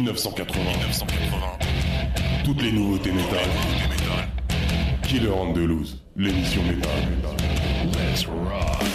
1980. 1980. Toutes les nouveautés métal. Killer on the Loose, l'émission métal. Let's rock.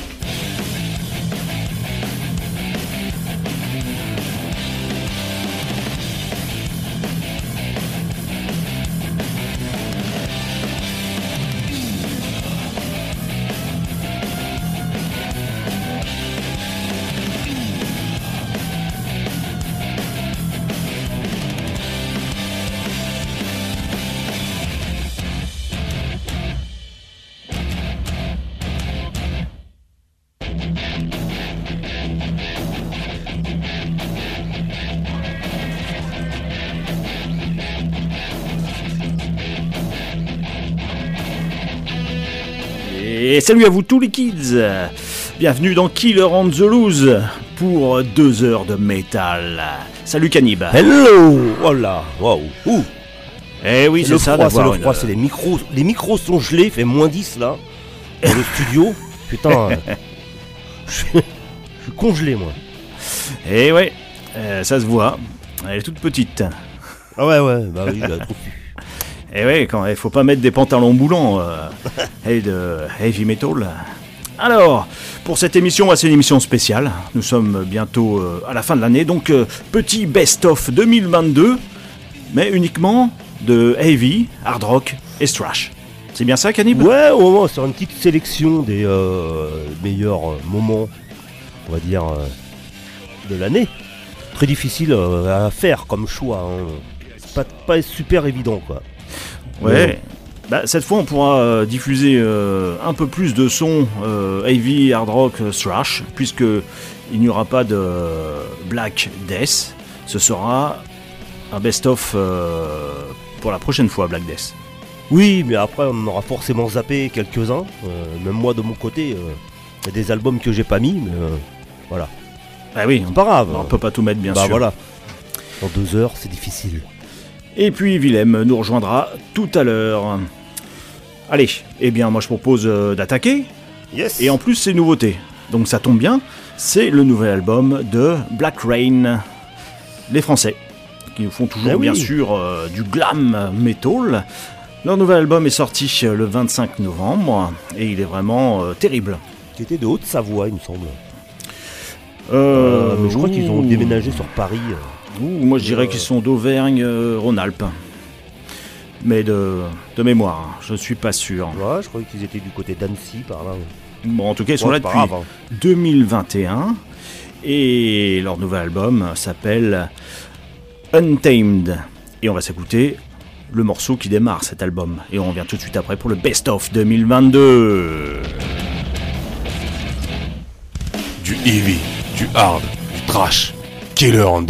Salut à vous tous les kids Bienvenue dans Killer on the Loose pour deux heures de métal. Salut Canib Hello Oh là Waouh Ouh Eh oui, C'est ça d'avoir le froid, une- c'est les micros. Les micros sont gelés, il fait moins 10 là. Dans le studio. Putain. euh, je suis congelé moi. Eh ouais, euh, ça se voit. Elle est toute petite. Ah ouais, ouais, bah oui, j'ai trop pu. Eh ouais, quand il faut pas mettre des pantalons moulants euh, et de heavy metal. Alors, pour cette émission, c'est une émission spéciale. Nous sommes bientôt euh, à la fin de l'année, donc euh, petit best-of 2022, mais uniquement de heavy, hard rock et thrash. C'est bien ça, Canib Ouais, au moment, sur une petite sélection des euh, meilleurs moments, on va dire, euh, de l'année. Très difficile à faire comme choix. hein. C'est Pas, pas super évident quoi. Ouais. Bah, cette fois, on pourra euh, diffuser euh, un peu plus de sons euh, heavy, hard rock, euh, thrash, puisque il n'y aura pas de Black Death. Ce sera un best-of pour la prochaine fois, Black Death. Oui, mais après on aura forcément zappé quelques-uns. Même moi de mon côté, il y a des albums que j'ai pas mis, mais euh, voilà. Ah oui, on, pas grave. on peut pas tout mettre, bien bah sûr. voilà. En deux heures, c'est difficile. Et puis Willem nous rejoindra tout à l'heure. Allez, eh bien, moi je propose euh, d'attaquer. Yes. Et en plus, c'est nouveauté. Donc ça tombe bien, c'est le nouvel album de Black Rain, les Français, qui nous font toujours oui. bien sûr euh, du glam metal. Leur nouvel album est sorti euh, le 25 novembre et il est vraiment euh, terrible. Qui était de Haute-Savoie, il me semble. Euh, mais je crois qu'ils ont déménagé sur Paris. Euh. ouh, moi je dirais Euh, qu'ils sont d'Auvergne-Rhône-Alpes. Mais de, de mémoire, hein, je ne suis pas sûr. Ouais, je croyais qu'ils étaient du côté d'Annecy par là. Bon, en tout cas, ils sont Ouais, là depuis grave, hein. 2021 et leur nouvel album s'appelle Untamed et on va s'écouter le morceau qui démarre cet album et on revient tout de suite après pour le best of 2022 Du heavy, du hard, du trash. Killer on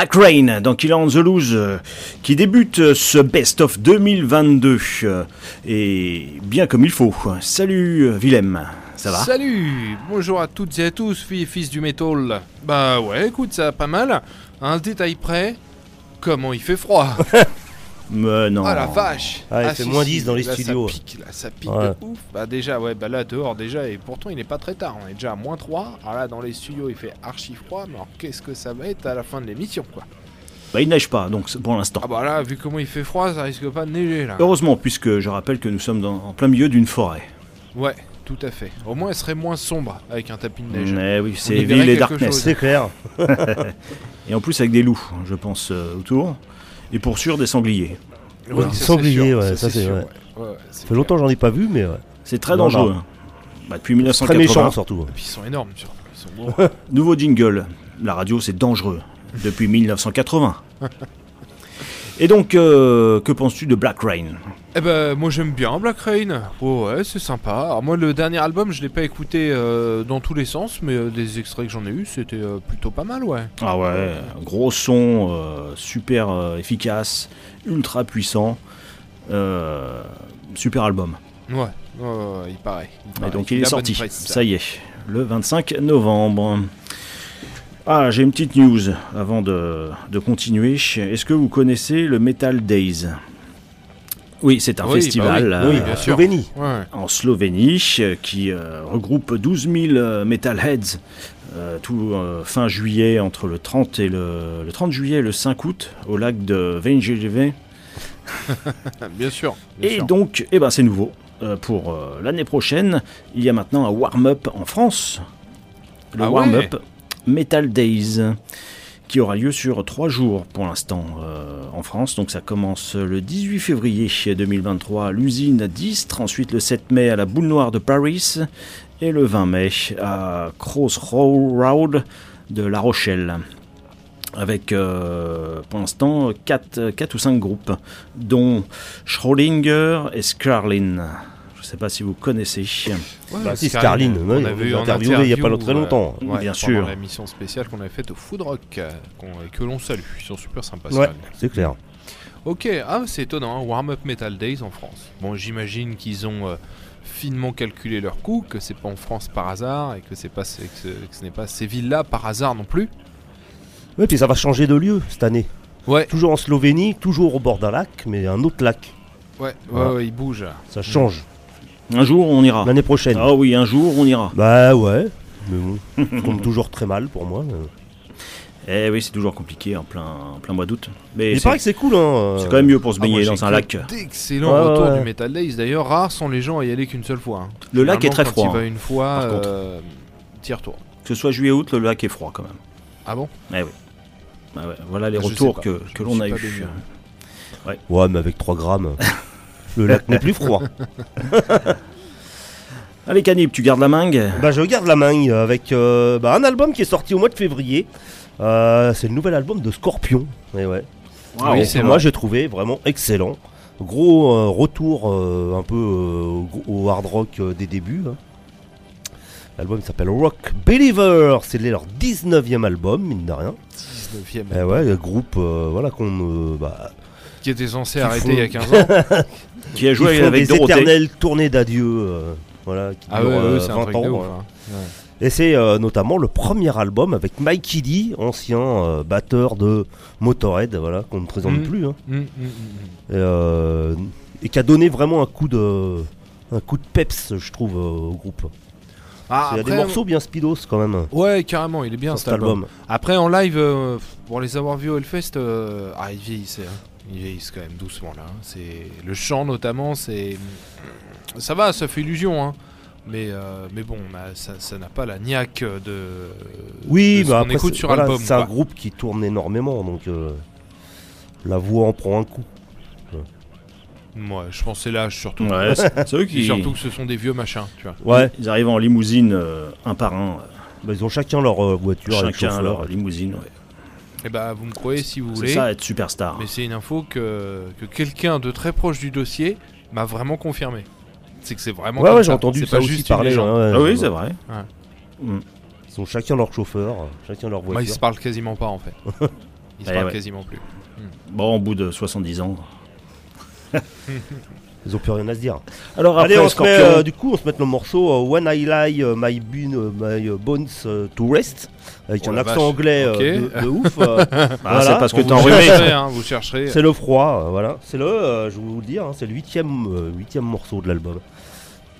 Black Rain dans Killer on the Loose euh, qui débute euh, ce Best of 2022 euh, et bien comme il faut. Salut euh, Willem, ça va? Salut Bonjour à toutes et à tous, filles et fils du métal. Bah ouais, écoute, ça va pas mal. Un détail près, comment il fait froid? Mais non. Ah la vache Ah, il fait moins 10 dans les là, studios. Ça pique, là, ça pique Ouais. de ouf. Bah déjà, ouais, bah là, dehors déjà, et pourtant il est pas très tard, on est déjà à moins 3. Alors là, dans les studios, il fait archi froid, mais alors qu'est-ce que ça va être à la fin de l'émission, quoi? Bah, il neige pas donc pour l'instant. Ah bah là, vu comment il fait froid, ça risque pas de neiger, là. Heureusement puisque je rappelle que nous sommes dans- en plein milieu d'une forêt. Ouais, tout à fait. Au moins, elle serait moins sombre avec un tapis de neige. Mais oui, c'est Ville et Darkness. C'est clair. Et en plus avec des loups, je pense, euh, autour. Et pour sûr des sangliers. Ouais, ça, c'est sanglier, sûr, ouais, ça, c'est vrai. ouais. Ça fait longtemps que j'en ai pas vu, mais ouais. C'est très Non, dangereux. hein. Bah, depuis très 1980. méchant surtout. Et puis ils sont énormes, surtout. Ils sont gros. Nouveau jingle. La radio, c'est dangereux. Depuis 1980. Et donc, euh, que penses-tu de Black Rain? Eh ben, moi j'aime bien Black Rain. Oh, ouais, c'est sympa. Alors, moi, le dernier album, je l'ai pas écouté euh, dans tous les sens, mais euh, des extraits que j'en ai eu, c'était euh, plutôt pas mal, ouais. Ah ouais, gros son, super efficace, ultra puissant. euh, super album. Ouais, ouais, ouais, il paraît. il Et paraît donc qu'il il est sorti. presse. Ça y est, le 25 novembre. Ah, j'ai une petite news avant de, de continuer. Est-ce que vous connaissez le Metal Days? Oui, c'est un Oui, bah festival oui, euh, oui, sûr. Slovénie. Ouais. en Slovénie euh, qui euh, regroupe 12 000 euh, metalheads euh, tout euh, fin juillet entre le 30 et le, le 30 juillet et le 5 août au lac de Venjeve. bien sûr. bien Et sûr. donc, eh ben, c'est nouveau. Euh, pour euh, l'année prochaine, il y a maintenant un warm-up en France. Le Ah ouais warm-up Metal Days, qui aura lieu sur trois jours pour l'instant euh, en France. Donc ça commence le 18 février 2023 à l'usine d'Istres, ensuite le 7 mai à la Boule Noire de Paris et le 20 mai à Crossroad de La Rochelle. Avec euh, pour l'instant 4, ou 5 groupes, dont Schrödinger et Scarlin. Je ne sais pas si vous connaissez. Ouais, Bah, si, Scarline, on ouais, avait on eu l'a en interviewé il y a pas interview, très longtemps. euh, ouais, Bien sûr. l'émission spéciale qu'on avait faite au Food Rock, euh, qu'on- et que l'on salue. Ils sont super sympas, Ouais, c'est clair. Ok, ah c'est étonnant, hein, Warm Up Metal Days en France. Bon, j'imagine qu'ils ont euh, finement calculé leur coût, que c'est pas en France par hasard et que c'est pas que ce, que ce n'est pas ces villes-là par hasard non plus. Ouais, puis ça va changer de lieu cette année. Ouais, Toujours en Slovénie, toujours au bord d'un lac, mais un autre lac. ouais, ouais, Voilà. ouais, ils bougent. Ça change. Un jour, on ira. L'année prochaine. Ah oui, un jour, on ira. Bah ouais. Mais bon, ça tombe toujours très mal pour moi. Eh oui, c'est toujours compliqué en plein, en plein mois d'août. Mais Il c'est paraît que c'est cool, hein. c'est quand même mieux pour se Ah, moi, baigner dans un lac. D'excellents Ouais, retours ouais. du Metal Days. D'ailleurs, rares sont les gens à y aller qu'une seule fois. hein. Le lac est très quand froid. Tu vas hein. une fois, par contre. euh, t'y retournes. Que ce soit juillet août, le lac est froid quand même. Ah bon? Eh oui. Ah ouais, voilà les Je retours que, que l'on a eu. baigné. Ouais, mais avec 3 grammes, le lac n'est plus froid. Allez Canip, tu gardes la main Bah, je garde la main avec euh, bah, un album qui est sorti au mois de février. Euh, c'est le nouvel album de Scorpion. Et ouais. Oui, Et c'est moi, j'ai trouvé vraiment excellent. Gros euh, retour euh, un peu euh, au, hard rock euh, des débuts. hein. L'album s'appelle Rock Believer. C'est leur 19e album, mine de rien. 19ème. Et ouais, le groupe euh, voilà, qu'on. euh, bah, Qui était censé Qui arrêter font- il y a 15 ans. Qui a joué avec des Dorothée. éternelles tournées d'adieu. euh, voilà, qui ah ouais, ouais, euh, c'est un 20 truc ans. de ouf. hein. hein. Ouais. Et c'est euh, notamment le premier album avec Mikey D, ancien euh, batteur de Motorhead, voilà, qu'on ne présente Mhm. plus, hein, Mm, mm, mm, mm. et, euh, et qui a donné vraiment un coup de, un coup de peps, je trouve, euh, au groupe. Ah, Il y a des morceaux bien speedos quand même Ouais, carrément, il est bien cet album. album. Après, en live, euh, pour les avoir vus au Hellfest, euh, ah, ils hein. Ils vieillissent quand même doucement là. hein. C'est le chant notamment, c'est ça va, ça fait illusion, hein. Mais euh, mais bon, on a- ça n'a pas la niaque de. Oui, de ce qu'on après, écoute c'est- sur voilà, album. c'est un groupe qui tourne énormément, donc euh, la voix en prend un coup. Ouais, je pense c'est l'âge surtout. Ouais, c'est eux Et qui surtout que ce sont des vieux machins, tu vois. Ouais, ils arrivent en limousine euh, un par un, bah, ils ont chacun leur euh, voiture, chacun leur limousine. ouais. Et bah, vous me croyez si vous C'est voulez. ça être superstar. Mais c'est une info que, que quelqu'un de très proche du dossier m'a vraiment confirmé. C'est que c'est vraiment. Ouais, ouais, j'ai entendu C'est ça pas aussi juste parler. hein, ouais. Ah oui, c'est vrai. Ils ont chacun leur chauffeur, chacun leur Moi, voiture. ils se parlent quasiment pas en fait. Il se Eh parle ouais. quasiment plus. Bon, au bout de 70 ans. Ils ont plus rien à se dire. Alors Allez, après, on se met, euh, du coup, on se met le morceau euh, When I Lie euh, My, my Bones to Rest, avec Oh un accent vache. anglais euh, de, de ouf. euh, Ah, voilà. c'est parce que t'es enrhumé. hein, vous chercherez. C'est le froid, euh, voilà. C'est le, euh, je vais vous le dire, hein, c'est le huitième, euh, huitième morceau de l'album.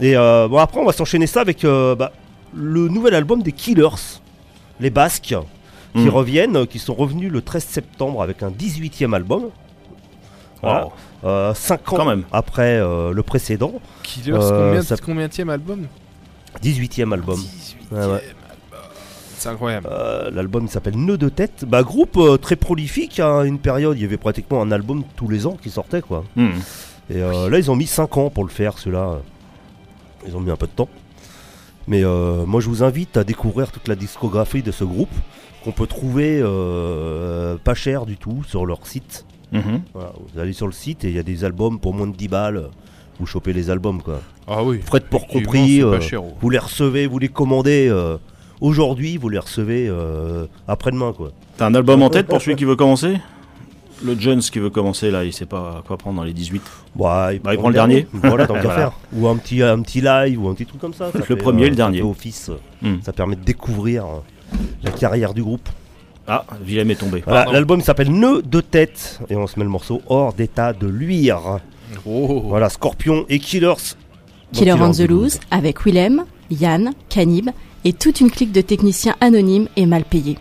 Et euh, bon, après, on va s'enchaîner ça avec euh, bah, le nouvel album des Killers, les Basques, qui Mm. reviennent, euh, qui sont revenus le 13 septembre avec un 18e album. Voilà. Wow. Euh, cinq ans Quand même. après euh, le précédent, Killers, Euh, combien, ça- album 18e album. 18e Ouais, ouais. album. C'est incroyable. Euh, L'album il s'appelle Nœud de tête. Bah, groupe euh, très prolifique. À une période, il y avait pratiquement un album tous les ans qui sortait, quoi. Hmm. Et euh, là, ils ont mis 5 ans pour le faire, ceux-là. Ils ont mis un peu de temps. Mais euh, moi, je vous invite à découvrir toute la discographie de ce groupe qu'on peut trouver euh, pas cher du tout sur leur site. Mhm. Voilà, vous allez sur le site et il y a des albums pour moins de 10 balles. Vous chopez les albums, quoi. Ah oui. Port Effectivement, compris. c'est pas euh, cher, vous les recevez, vous les commandez euh, aujourd'hui, vous les recevez euh, après-demain, quoi. T'as un album en tête pour celui qui veut commencer? Le Jones qui veut commencer là, il sait pas quoi prendre dans les 18. Bah, Bah, il prend le dernier. Voilà, tant qu'à Voilà. faire. Ou un petit, un petit live ou un petit truc comme ça. ça Le fait, premier et le dernier. office. Hmm. Ça permet de découvrir euh, la carrière du groupe. Ah, Willem est tombé. Voilà, l'album s'appelle Nœud de tête et on se met le morceau hors d'état de luire. Oh. Voilà, Scorpion et Killers. Killer on the Loose avec Willem, Yann, Canib et toute une clique de techniciens anonymes et mal payés.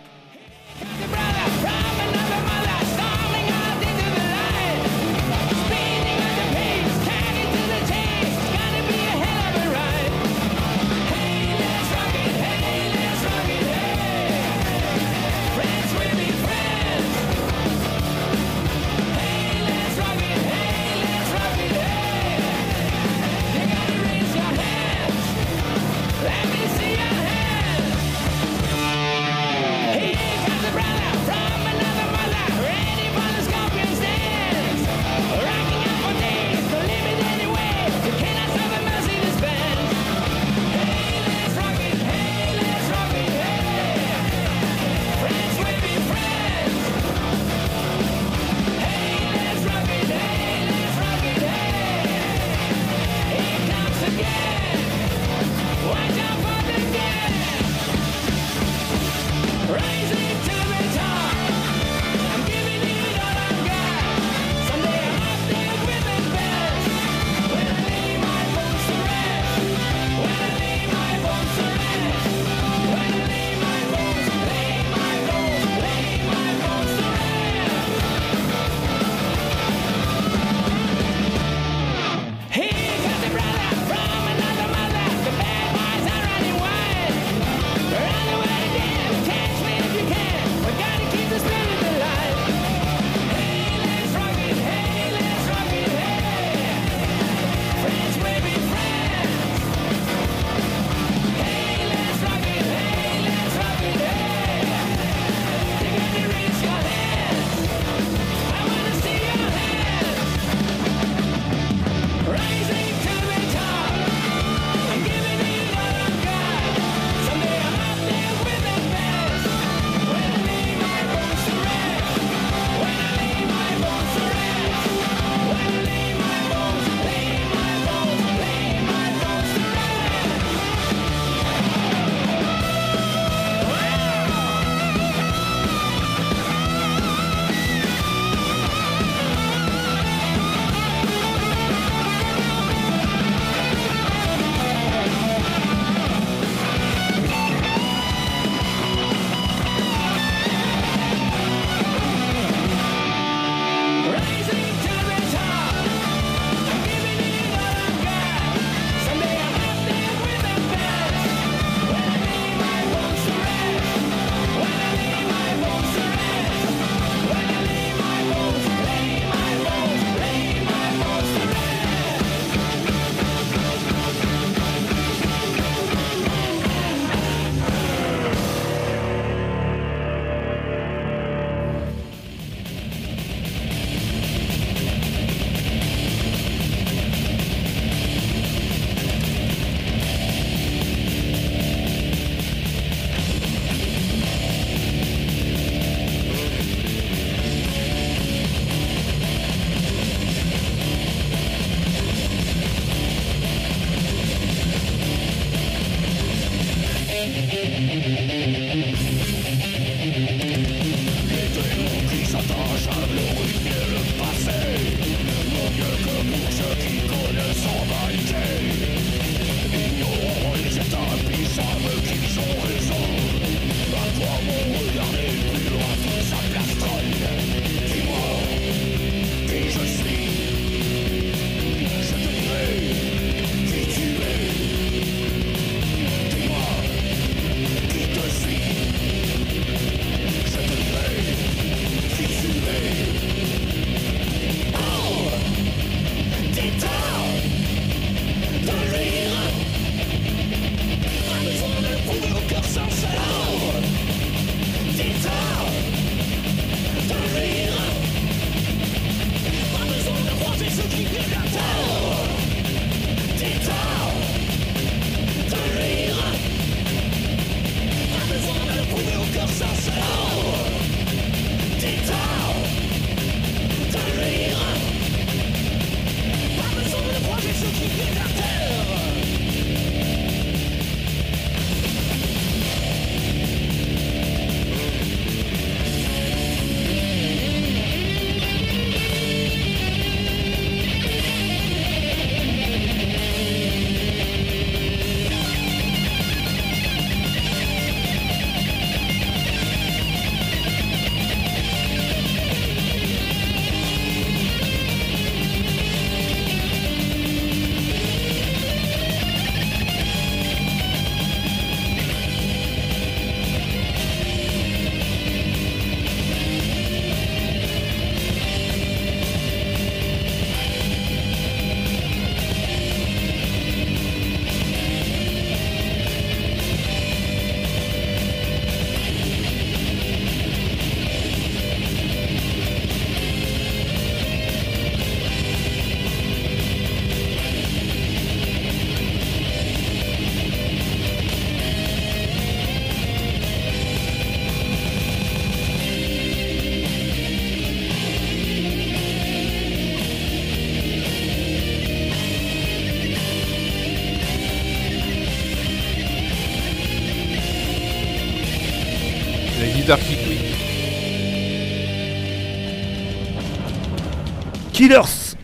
Killers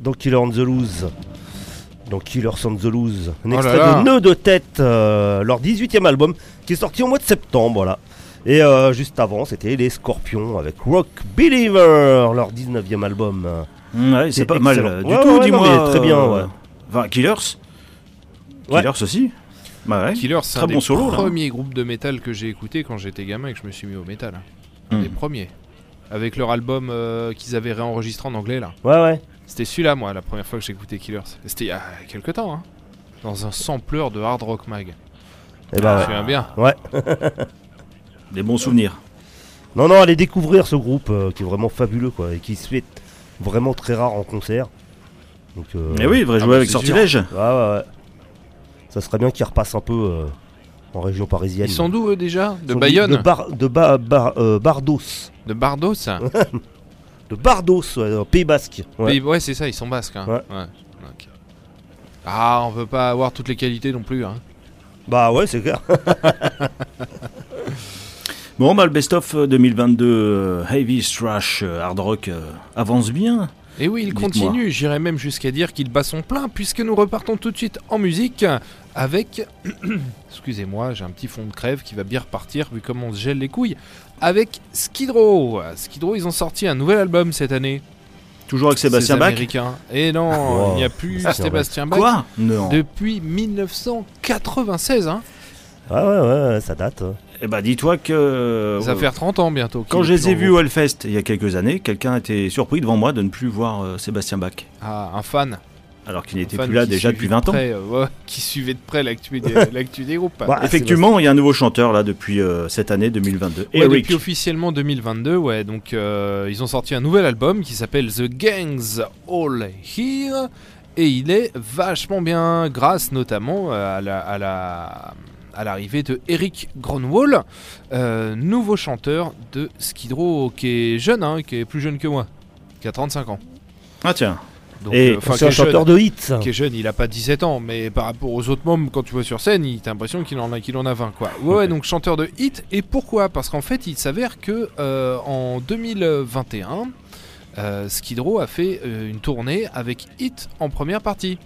dans Killer on the Loose. Dans Killers on the Loose. Un Oh là extrait là. de Nœud de tête, euh, leur 18 e album qui est sorti au mois de septembre. Voilà. Et euh, juste avant, c'était Les Scorpions avec Rock Believer, leur 19 e album. Mm, ouais, c'est pas mal excellent. euh, du Ouais, tout, ouais, dis-moi. mais très bien, euh, ouais. Enfin, Killers. Ouais. Killers aussi. Bah ouais. Killer, c'est Très un bon des solo, là. premiers groupes de métal que j'ai écouté quand j'étais gamin et que je me suis mis au métal. Un Hmm. des premiers. Avec leur album euh, qu'ils avaient réenregistré en anglais là. Ouais, ouais. C'était celui-là, moi, la première fois que j'ai écouté Killers. C'était il y a quelques temps, hein. Dans un sampleur de Hard Rock Mag. Et bah, Je me ouais. souviens bien. Des bons souvenirs. Non, non, allez découvrir ce groupe euh, qui est vraiment fabuleux quoi, et qui se fait vraiment très rare en concert. Donc, euh, Mais oui, il devrait Ah jouer bah, avec Sortilège. Ouais, ouais, ouais. Ça serait bien qu'ils repassent un peu euh, en région parisienne. Ils sont d'où eux déjà De Bayonne De, Bar- de Ba- Bar- euh, Bardos. De Bardos De Bardos, ouais, au Pays Basque. Ouais. C'est ça, ils sont basques. Hein. Ouais. ok. Ah, on peut pas avoir toutes les qualités non plus. Hein. Bah ouais, c'est clair. Bon, bah, le best-of euh, 2022 euh, Heavy Thrash euh, Hard Rock euh, avance bien. Et oui, il continue, j'irais même jusqu'à dire qu'il bat son plein, puisque nous repartons tout de suite en musique avec... Excusez-moi, j'ai un petit fond de crève qui va bien repartir, vu comment on se gèle les couilles, avec Skid Row. Skid Row, ils ont sorti un nouvel album cette année. Toujours avec Sébastien Bach. Et non, Wow. il n'y a plus Sébastien Bach Quoi? Non. depuis 1996. Hein. Ah ouais, ouais, ouais, ça date. Eh bah, dis-toi que. Ça euh, va faire 30 ans bientôt. Quand je les ai vus au Hellfest il y a quelques années, quelqu'un était surpris devant moi de ne plus voir euh, Sébastien Bach. Ah, un fan. Alors qu'il n'était plus là déjà depuis de 20 ans. euh, ouais, qui suivait de près l'actu des, groupes. Bah, Effectivement, il y a un nouveau chanteur là depuis euh, cette année 2022. Ouais, Eric. depuis officiellement 2022, ouais. Donc euh, ils ont sorti un nouvel album qui s'appelle The Gangs All Here et il est vachement bien grâce notamment euh, à la à la à l'arrivée de Eric Gronwall, euh, nouveau chanteur de Skid Row qui est jeune, hein, qui est plus jeune que moi, qui a 35 ans. Ah tiens. Donc, Et euh, C'est un jeune. chanteur de hits. qui est jeune, il a pas 17 ans, mais par rapport aux autres membres, quand tu vois sur scène, il t'as l'impression qu'il en a, qu'il en a 20 quoi. Ouais, donc chanteur de hit. Et pourquoi? Parce qu'en fait, il s'avère que euh, en 2021, euh, Skid Row a fait euh, une tournée avec Hit en première partie.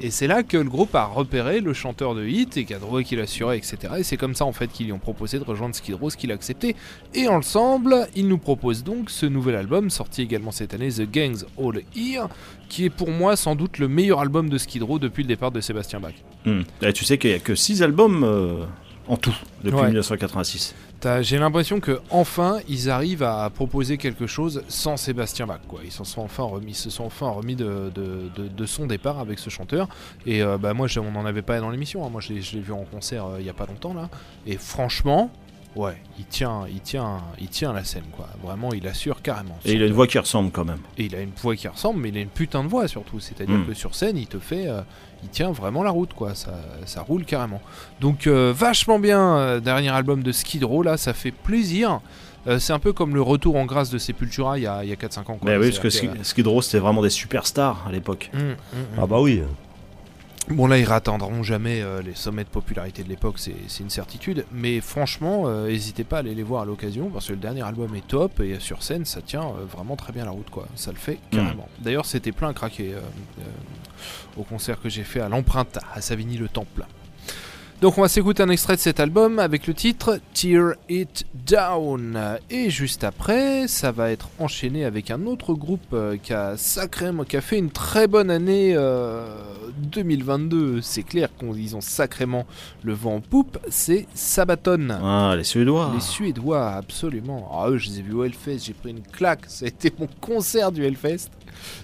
Et c'est là que le groupe a repéré le chanteur de Hit et qu'a trouvé qu'il assurait, etc. Et c'est comme ça en fait qu'ils lui ont proposé de rejoindre Skid Row, ce qu'il a accepté. Et ensemble, ils nous proposent donc ce nouvel album, sorti également cette année, The Gangs All Here, qui est pour moi sans doute le meilleur album de Skid Row depuis le départ de Sébastien Bach. Hmm. Tu sais qu'il n'y a que 6 albums euh, en tout depuis Ouais. 1986. T'as- J'ai l'impression que enfin ils arrivent à proposer quelque chose sans Sébastien Bach. Quoi. Ils, s'en sont enfin remis, ils se sont enfin remis de, de- de- de son départ avec ce chanteur. Et euh, bah, moi, je- on n'en avait pas dans l'émission. hein. Moi, je l'ai vu en concert euh, il y a pas longtemps là. Et franchement, ouais, il tient, il tient, il tient la scène. Quoi. Vraiment, il assure carrément. Et il a une voix qui ressemble quand même. Et il a une voix qui ressemble, mais il a une putain de voix surtout. C'est-à-dire Mm. que sur scène, il te fait. euh, il tient vraiment la route, quoi. Ça, ça roule carrément. Donc, euh, vachement bien, euh, dernier album de Skid Row, là, ça fait plaisir. Euh, c'est un peu comme le retour en grâce de Sepultura il y a, il y a 4-5 ans. Quoi. Mais oui, parce que Skid Row c'était vraiment des superstars à l'époque. que- Mm, mm, mm. Ah bah oui. Bon là ils ratteindront jamais euh, les sommets de popularité de l'époque, c'est une certitude. Mais franchement, euh, n'hésitez pas à aller les voir à l'occasion parce que le dernier album est top et sur scène ça tient euh, vraiment très bien la route quoi. Ça le fait carrément. D'ailleurs c'était plein à craquer au concert que j'ai fait à l'empreinte à Savigny le Temple. Donc on va s'écouter un extrait de cet album avec le titre Tear It Down. Et juste après, ça va être enchaîné avec un autre groupe qui a sacrément, qui a fait une très bonne année euh, 2022. C'est clair qu'ils ont sacrément le vent en poupe. C'est Sabaton. Ah, les Suédois. Les Suédois, absolument. Ah, eux, je les ai vus au Hellfest, j'ai pris une claque. Ça a été mon concert du Hellfest.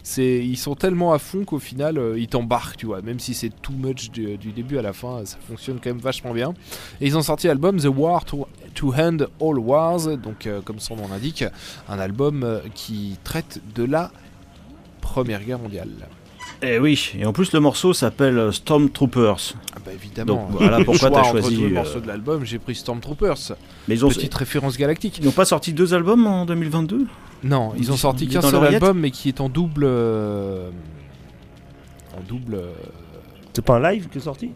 C'est, ils sont tellement à fond qu'au final, euh, ils t'embarquent, tu vois. Même si c'est too much du, du début à la fin, ça fonctionne quand même vachement bien. Et ils ont sorti l'album The War to, to End All Wars, donc euh, comme son nom l'indique, un album euh, qui traite de la Première Guerre mondiale. Eh oui, et en plus le morceau s'appelle euh, Stormtroopers. Ah bah évidemment. Donc voilà pourquoi t'as entre choisi, les euh, morceaux de l'album, j'ai pris Stormtroopers. Mais ils ont, Petite référence galactique. ils n'ont pas sorti deux albums en 2022 Non, ils ont sorti qu'un seul album, mais qui est en double. euh, en double. euh, C'est pas un live qui est sorti?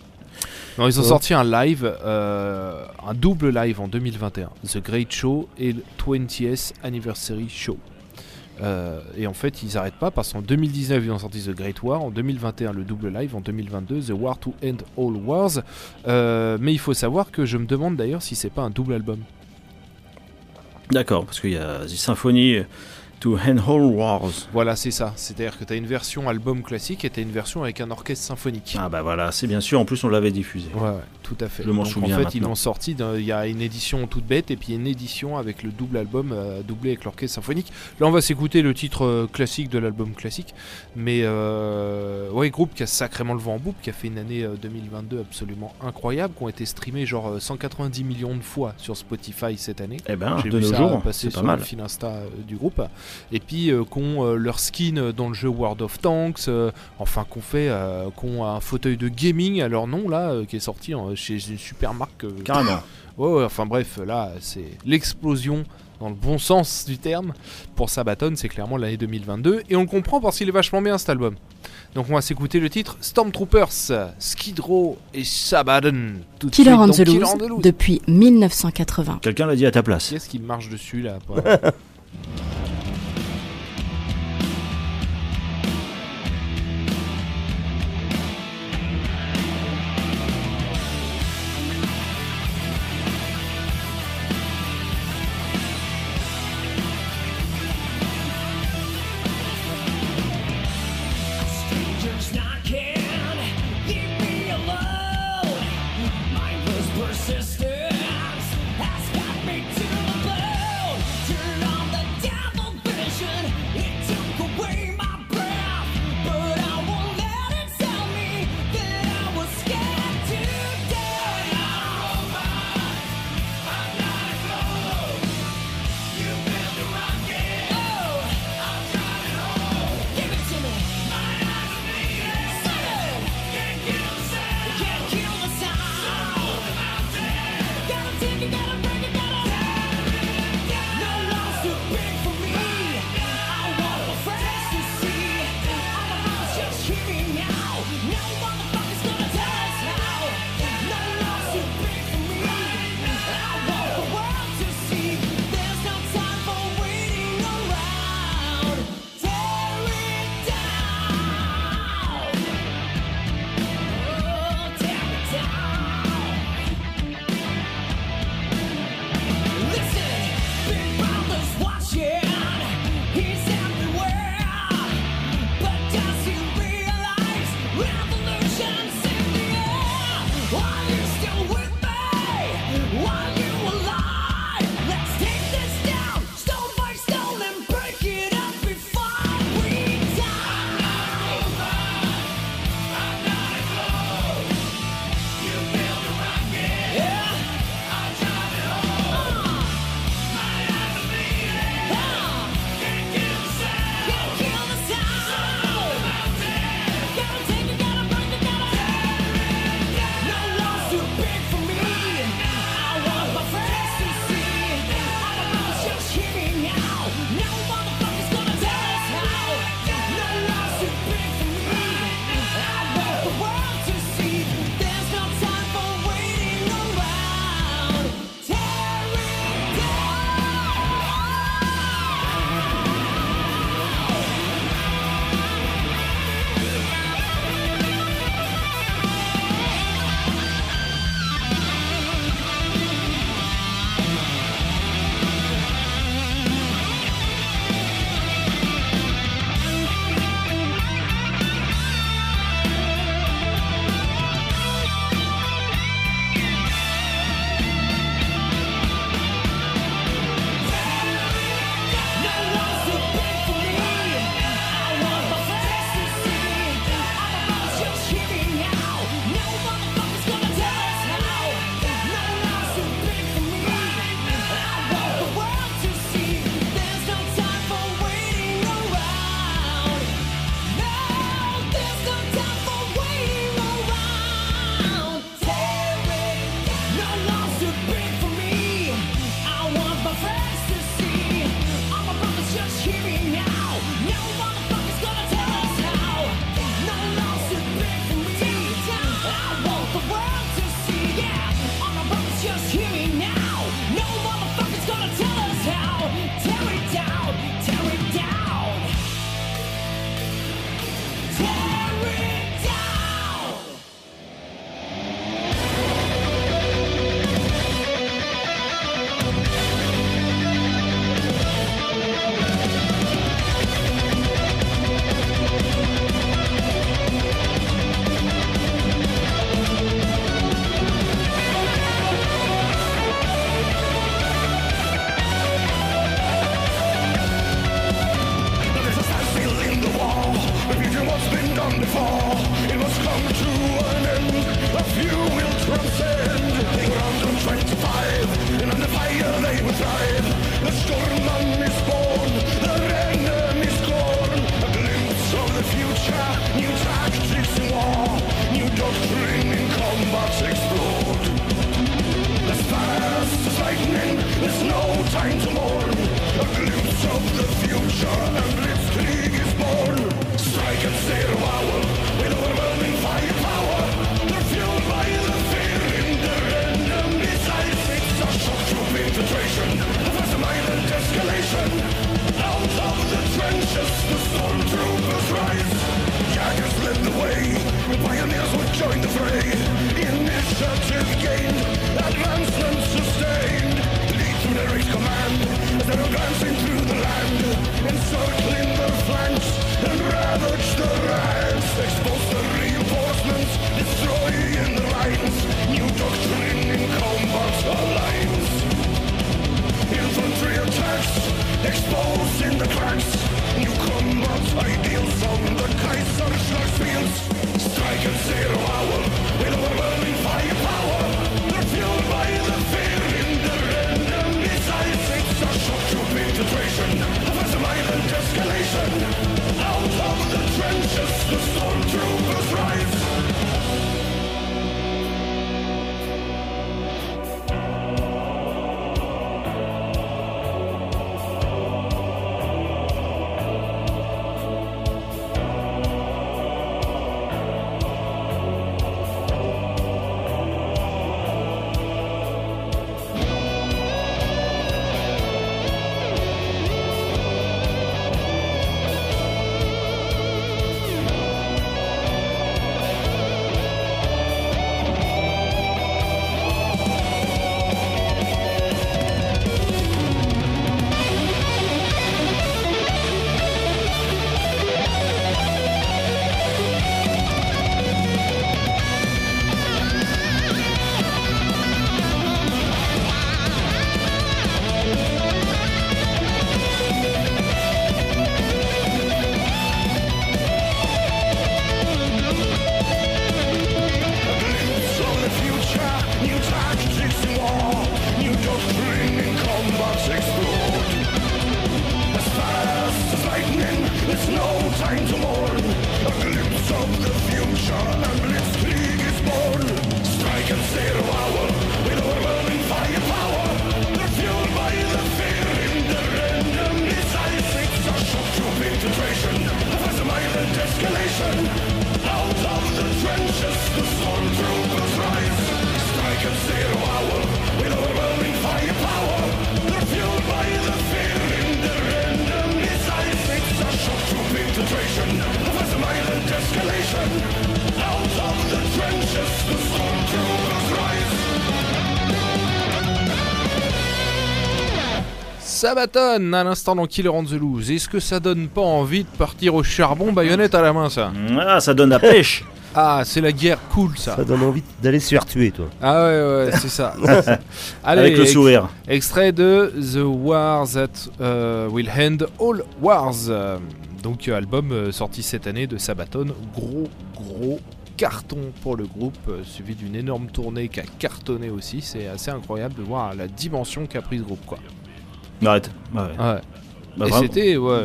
Non, ils ont Ouais. sorti un live, euh, un double live en 2021, The Great Show et le 20th Anniversary Show. Euh, et en fait, ils n'arrêtent pas parce qu'en 2019, ils ont sorti The Great War, en 2021, le double live, en 2022, The War to End All Wars. Euh, mais il faut savoir que je me demande d'ailleurs si c'est pas un double album. D'accord, parce qu'il y a The Symphony to Wars. Voilà, c'est ça. C'est-à-dire que tu as une version album classique et tu as une version avec un orchestre symphonique. Ah bah voilà, c'est bien sûr, en plus on l'avait diffusé. Ouais, ouais, tout à fait. Je m'en souviens En fait, ils maintenant. l'ont sorti. Il y a une édition toute bête et puis une édition avec le double album euh, doublé avec l'orchestre symphonique. Là, on va s'écouter le titre euh, classique de l'album classique. Mais euh, ouais, groupe qui a sacrément le vent en boucle, qui a fait une année euh, 2022 absolument incroyable, qui ont été streamés genre euh, 190 millions de fois sur Spotify cette année. Eh ben, de nos jours, c'est pas sur mal. le fil Insta euh, du groupe. Et puis euh, qu'on euh, leur skin dans le jeu World of Tanks, euh, enfin qu'on fait, euh, qu'on a un fauteuil de gaming à leur nom là, euh, qui est sorti en- chez une super marque. euh, Carrément. ouais, ouais, enfin bref, là c'est l'explosion dans le bon sens du terme. Pour Sabaton, c'est clairement l'année 2022 et on le comprend parce qu'il est vachement bien cet album. Donc on va s'écouter le titre Stormtroopers, Skid Row et Sabaton. Tout de Killer suite on the Killer Loose on the Loose. depuis 1980. Quelqu'un l'a dit à ta place. Qui est-ce qui marche dessus là Sabaton à l'instant dans Killer on the Loose. Est-ce que ça donne pas envie de partir au charbon baïonnette à la main ça Ah, ça donne la pêche. Ah, c'est la guerre cool ça. Ça donne envie d'aller se faire tuer, toi. Ah ouais, ouais, c'est ça. Allez, avec le ex- sourire. Extrait de The War That euh, Will End All Wars. Donc euh, album euh, sorti cette année de Sabaton. Gros, gros carton pour le groupe, suivi d'une énorme tournée qui a cartonné aussi. C'est assez incroyable de voir la dimension qu'a pris ce groupe quoi. Arrête. Ouais. Ouais. Bah, Et c'était ouais,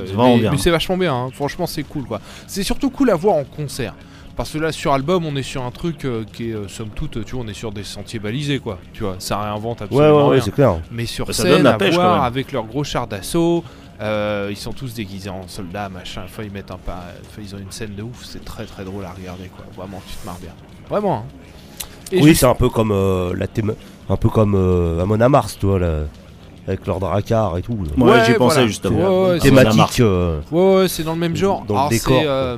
mais, c'est vachement bien. hein. Franchement, c'est cool quoi. C'est surtout cool à voir en concert. Parce que là sur album on est sur un truc euh, qui est euh, somme toute tu vois on est sur des sentiers balisés quoi tu vois ça réinvente Ouais, absolument ouais, ouais, rien. c'est clair. Mais sur Bah, ça scène, donne la à pêche, voir avec leurs gros chars d'assaut, euh, ils sont tous déguisés en soldats, machin. Enfin, ils mettent un pas, enfin, ils ont une scène de ouf. C'est très très drôle à regarder, quoi. Vraiment, tu te marres bien. Vraiment. hein. Et oui, c'est un peu comme la thème... un peu comme Amon Amarth, tu vois, là, avec leur dracard et tout. Ouais, Ouais, j'y pensais voilà. justement. Ouais, ouais. Thématique. euh, Ouais, ouais, c'est dans le même genre. Dans le décor, euh,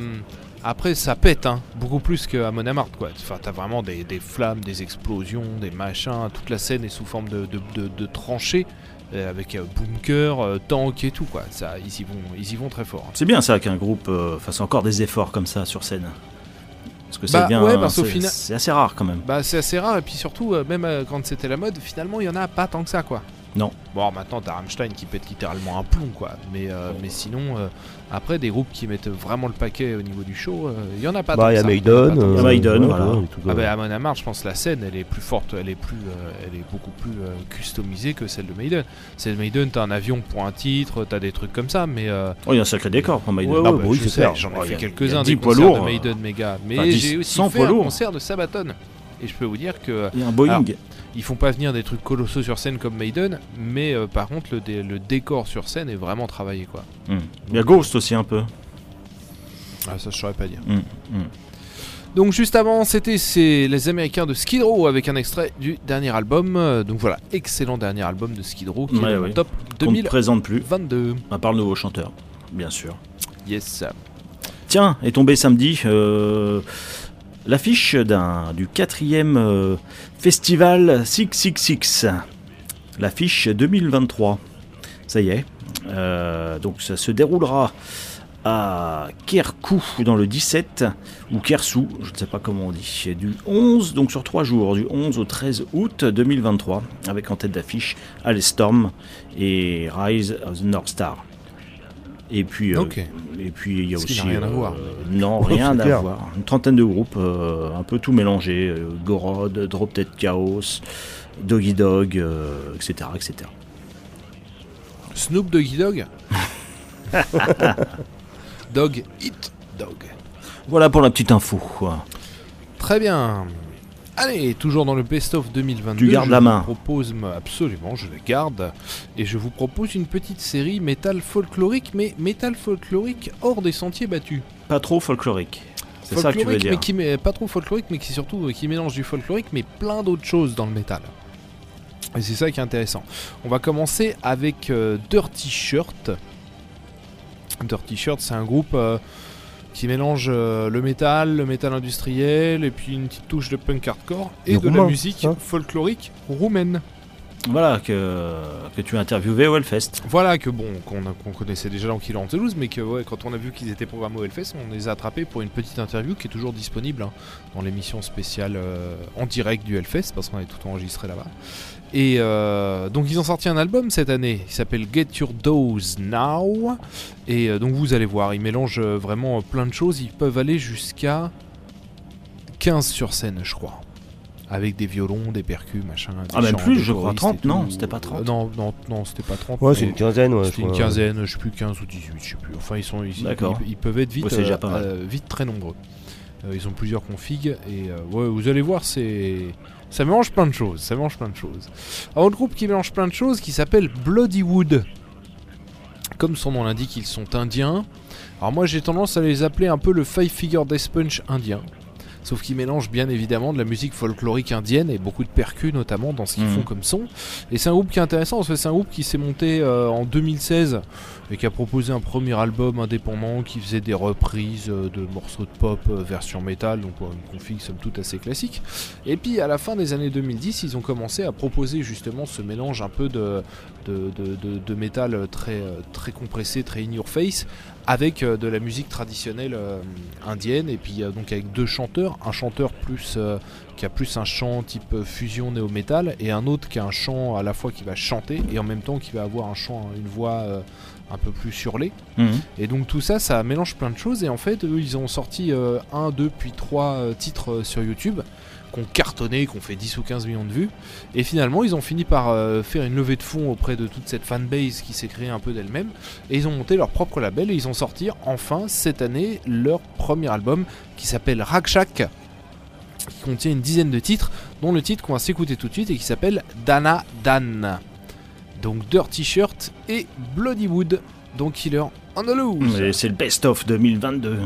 après, ça pète, hein, beaucoup plus que Amon Amarth, quoi. Enfin, t'as vraiment des, des flammes, des explosions, des machins. Toute la scène est sous forme de, de, de- de tranchées, euh, avec euh, bunker, euh, tank et tout, quoi. Ça, ils y vont, ils y vont très fort. hein. C'est bien ça qu'un groupe euh, fasse encore des efforts comme ça sur scène. Parce que Bah, c'est bien. ouais, parce qu'au c'est- assez rare quand même. Bah c'est assez rare et puis surtout euh, même euh, quand c'était la mode finalement il y en a pas tant que ça quoi. Non. Bon maintenant t'as Rammstein qui pète littéralement un plomb quoi mais, euh, mais sinon euh, après des groupes qui mettent vraiment le paquet au niveau du show euh, il y en a pas tant Bah, il que y a. Maiden. Il y a que euh, Maiden, voilà. Ah bah Amon Amarth je pense la scène elle est plus forte elle est plus euh, elle est beaucoup plus euh, customisée que celle de Maiden. Celle de Maiden t'as un avion pour un titre t'as des trucs comme ça mais euh, Oh, il y a un sacré décor pour Maiden. Ouais, ah ouais, bah, bah oui, j'en ai Oh, fait quelques-uns 10 des poids concerts lourds, de euh. Maiden méga mais Enfin, 10, j'ai aussi 100 fait un concert de Sabaton et je peux vous dire que Il y a un Boeing. Alors, Ils font pas venir des trucs colossaux sur scène comme Maiden, mais euh, par contre le, dé- le décor sur scène est vraiment travaillé quoi. Hmm. Il y a Ghost aussi un peu. Ah, ça je saurais pas dire. Hmm, hmm. Donc juste avant c'était c'est les Américains de Skid Row avec un extrait du dernier album. Euh, donc voilà, excellent dernier album de Skid Row qui Ouais, est top Qu'on ne présente plus, 2022. à part le nouveau chanteur, bien sûr. Yes. Tiens, est tombé samedi euh, l'affiche du quatrième euh, festival 666. L'affiche 2023. Ça y est. Euh, donc ça se déroulera à Kerkou dans le 17 ou Kersou, je ne sais pas comment on dit, du 11, donc sur 3 jours, du 11 au 13 août 2023, avec en tête d'affiche Alestorm et Rise of the North Star. Et puis, euh, et puis il y a aussi n'a rien à euh, voir, non, Ouais, rien c'est à clair. voir. Une trentaine de groupes, euh, un peu tout mélangé. Gorod, Drop Dead Chaos, Doggy Dog, etc., etc. Snoop Doggy Dog. Dog Eat Dog. Voilà pour la petite info. quoi. Très bien. Allez, toujours dans le best-of 2022. Tu gardes je la vous main. propose, absolument, je la garde. Et je vous propose une petite série métal folklorique, mais métal folklorique hors des sentiers battus. Pas trop folklorique. C'est ça que tu veux dire. mais qui pas trop folklorique, mais qui surtout euh, qui mélange du folklorique, mais plein d'autres choses dans le métal. Et c'est ça qui est intéressant. On va commencer avec euh, Dirty Shirt. Dirty Shirt, c'est un groupe euh, qui mélange euh, le métal, le métal industriel, et puis une petite touche de punk hardcore et de la musique hein. folklorique roumaine. Voilà, que, que tu as interviewé au Hellfest. Voilà que bon, qu'on connaissait déjà dans Killer on the Loose, mais que ouais, quand on a vu qu'ils étaient programmés au Hellfest, on les a attrapés pour une petite interview qui est toujours disponible hein, dans l'émission spéciale euh, en direct du Hellfest, parce qu'on est tout enregistré là-bas. Et euh, donc ils ont sorti un album cette année, il s'appelle Get Your Dose Now. Et euh, donc vous allez voir, ils mélangent euh, vraiment plein de choses, ils peuvent aller jusqu'à 15 sur scène, je crois. Avec des violons, des percus, machin. des Ah, même plus, je crois, choristes 30, et non, c'était pas 30. Euh, non, non, non, c'était pas 30. Ouais, c'est une quinzaine, ouais. je c'était une quinzaine, je sais plus 15 ou 18, je sais plus. Enfin, ils sont ils, D'accord. ils, ils peuvent être vite, Ouais, c'est déjà pas mal. euh, vite très nombreux. Euh, ils ont plusieurs configs et euh, ouais, vous allez voir, c'est ça mélange plein de choses. Ça mélange plein de choses. Un autre groupe qui mélange plein de choses qui s'appelle Bloodywood. Comme son nom l'indique, ils sont indiens. Alors moi, j'ai tendance à les appeler un peu le Five Figure Death Punch indien. Sauf qu'ils mélangent bien évidemment de la musique folklorique indienne et beaucoup de percus notamment dans ce qu'ils Mhm. font comme son. Et c'est un groupe qui est intéressant, parce que c'est un groupe qui s'est monté euh, en 2016 et qui a proposé un premier album indépendant qui faisait des reprises euh, de morceaux de pop euh, version métal, donc une config somme toute assez classique. Et puis à la fin des années 2010, ils ont commencé à proposer justement ce mélange un peu de, de, de, de- de métal très, très compressé, très in your face, avec euh, de la musique traditionnelle euh, indienne, et puis euh, donc avec deux chanteurs, un chanteur plus qui a plus un chant type fusion néo-métal, et un autre qui a un chant à la fois qui va chanter, et en même temps qui va avoir un chant, une voix un peu plus surlée. Mhm. Et donc tout ça, ça mélange plein de choses. Et en fait, eux, ils ont sorti euh, un, deux, puis trois euh, titres euh, sur YouTube cartonné, qui ont fait 10 ou 15 millions de vues. Et finalement, ils ont fini par euh, faire une levée de fonds auprès de toute cette fanbase qui s'est créée un peu d'elle-même. Et ils ont monté leur propre label et ils ont sorti enfin cette année leur premier album qui s'appelle Rakshak qui contient une dizaine de titres, dont le titre qu'on va s'écouter tout de suite et qui s'appelle Dana Dan. Donc Dirty Shirt et Bloody Wood, donc Killer. Et C'est le best-of 2022.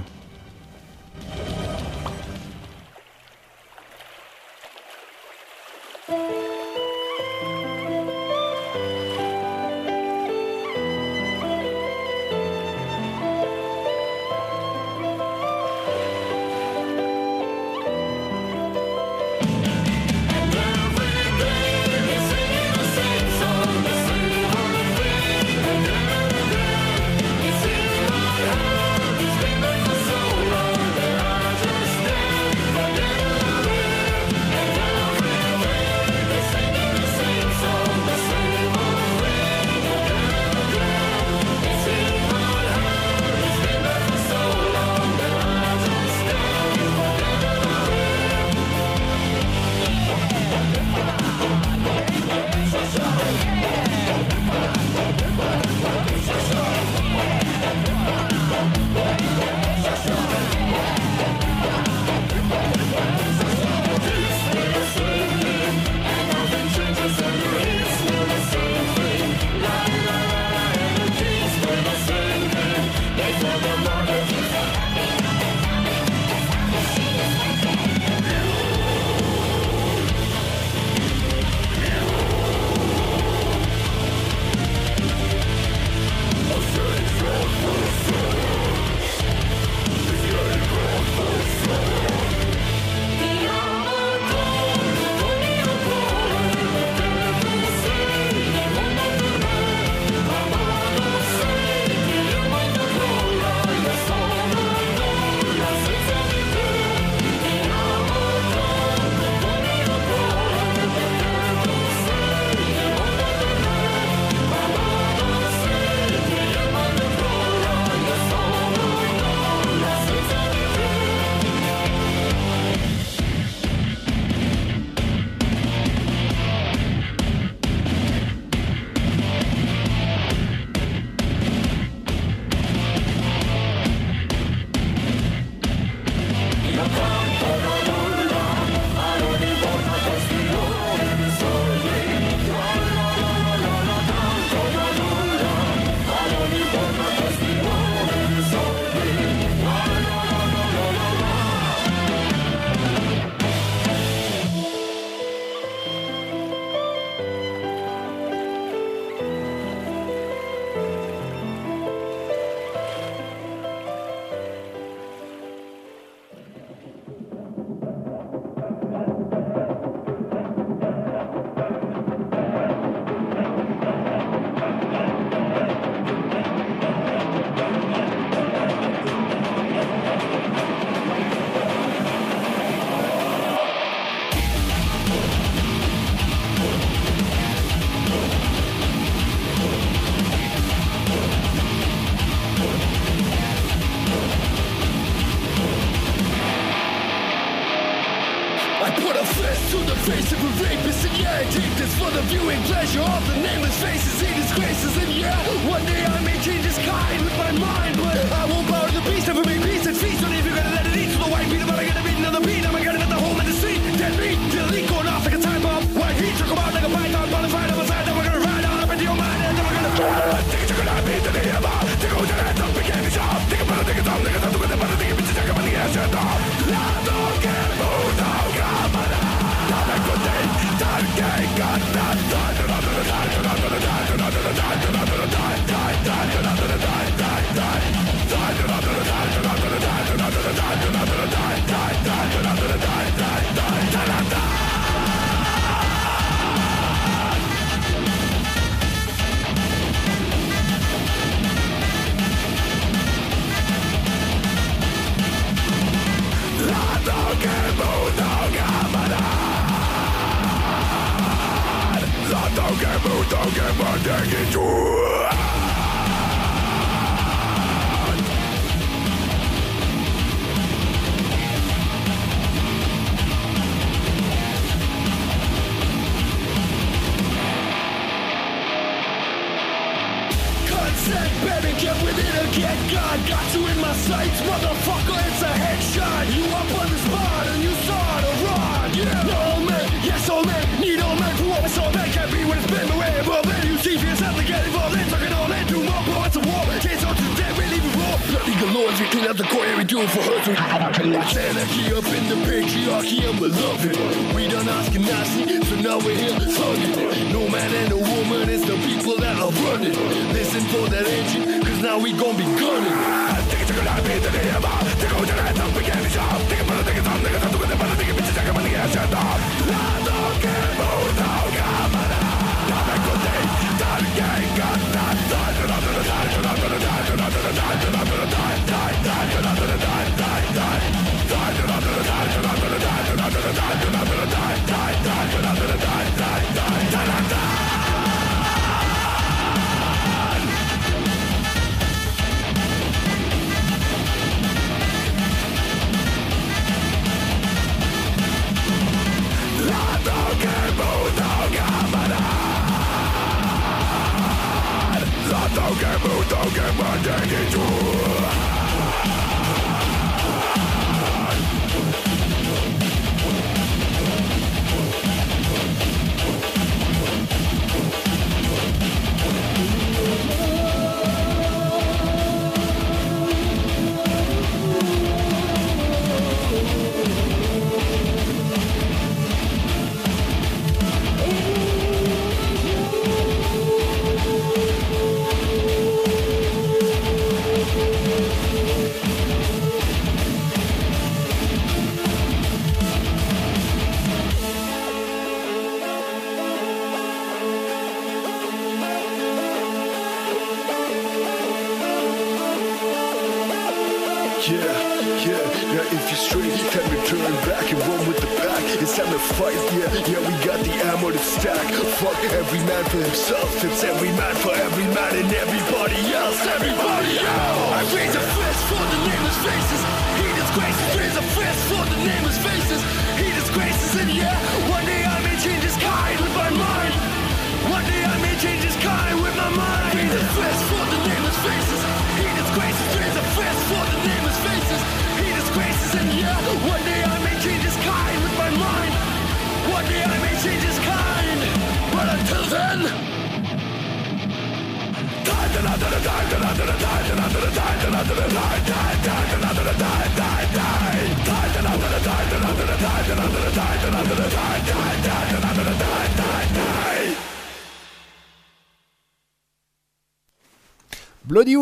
I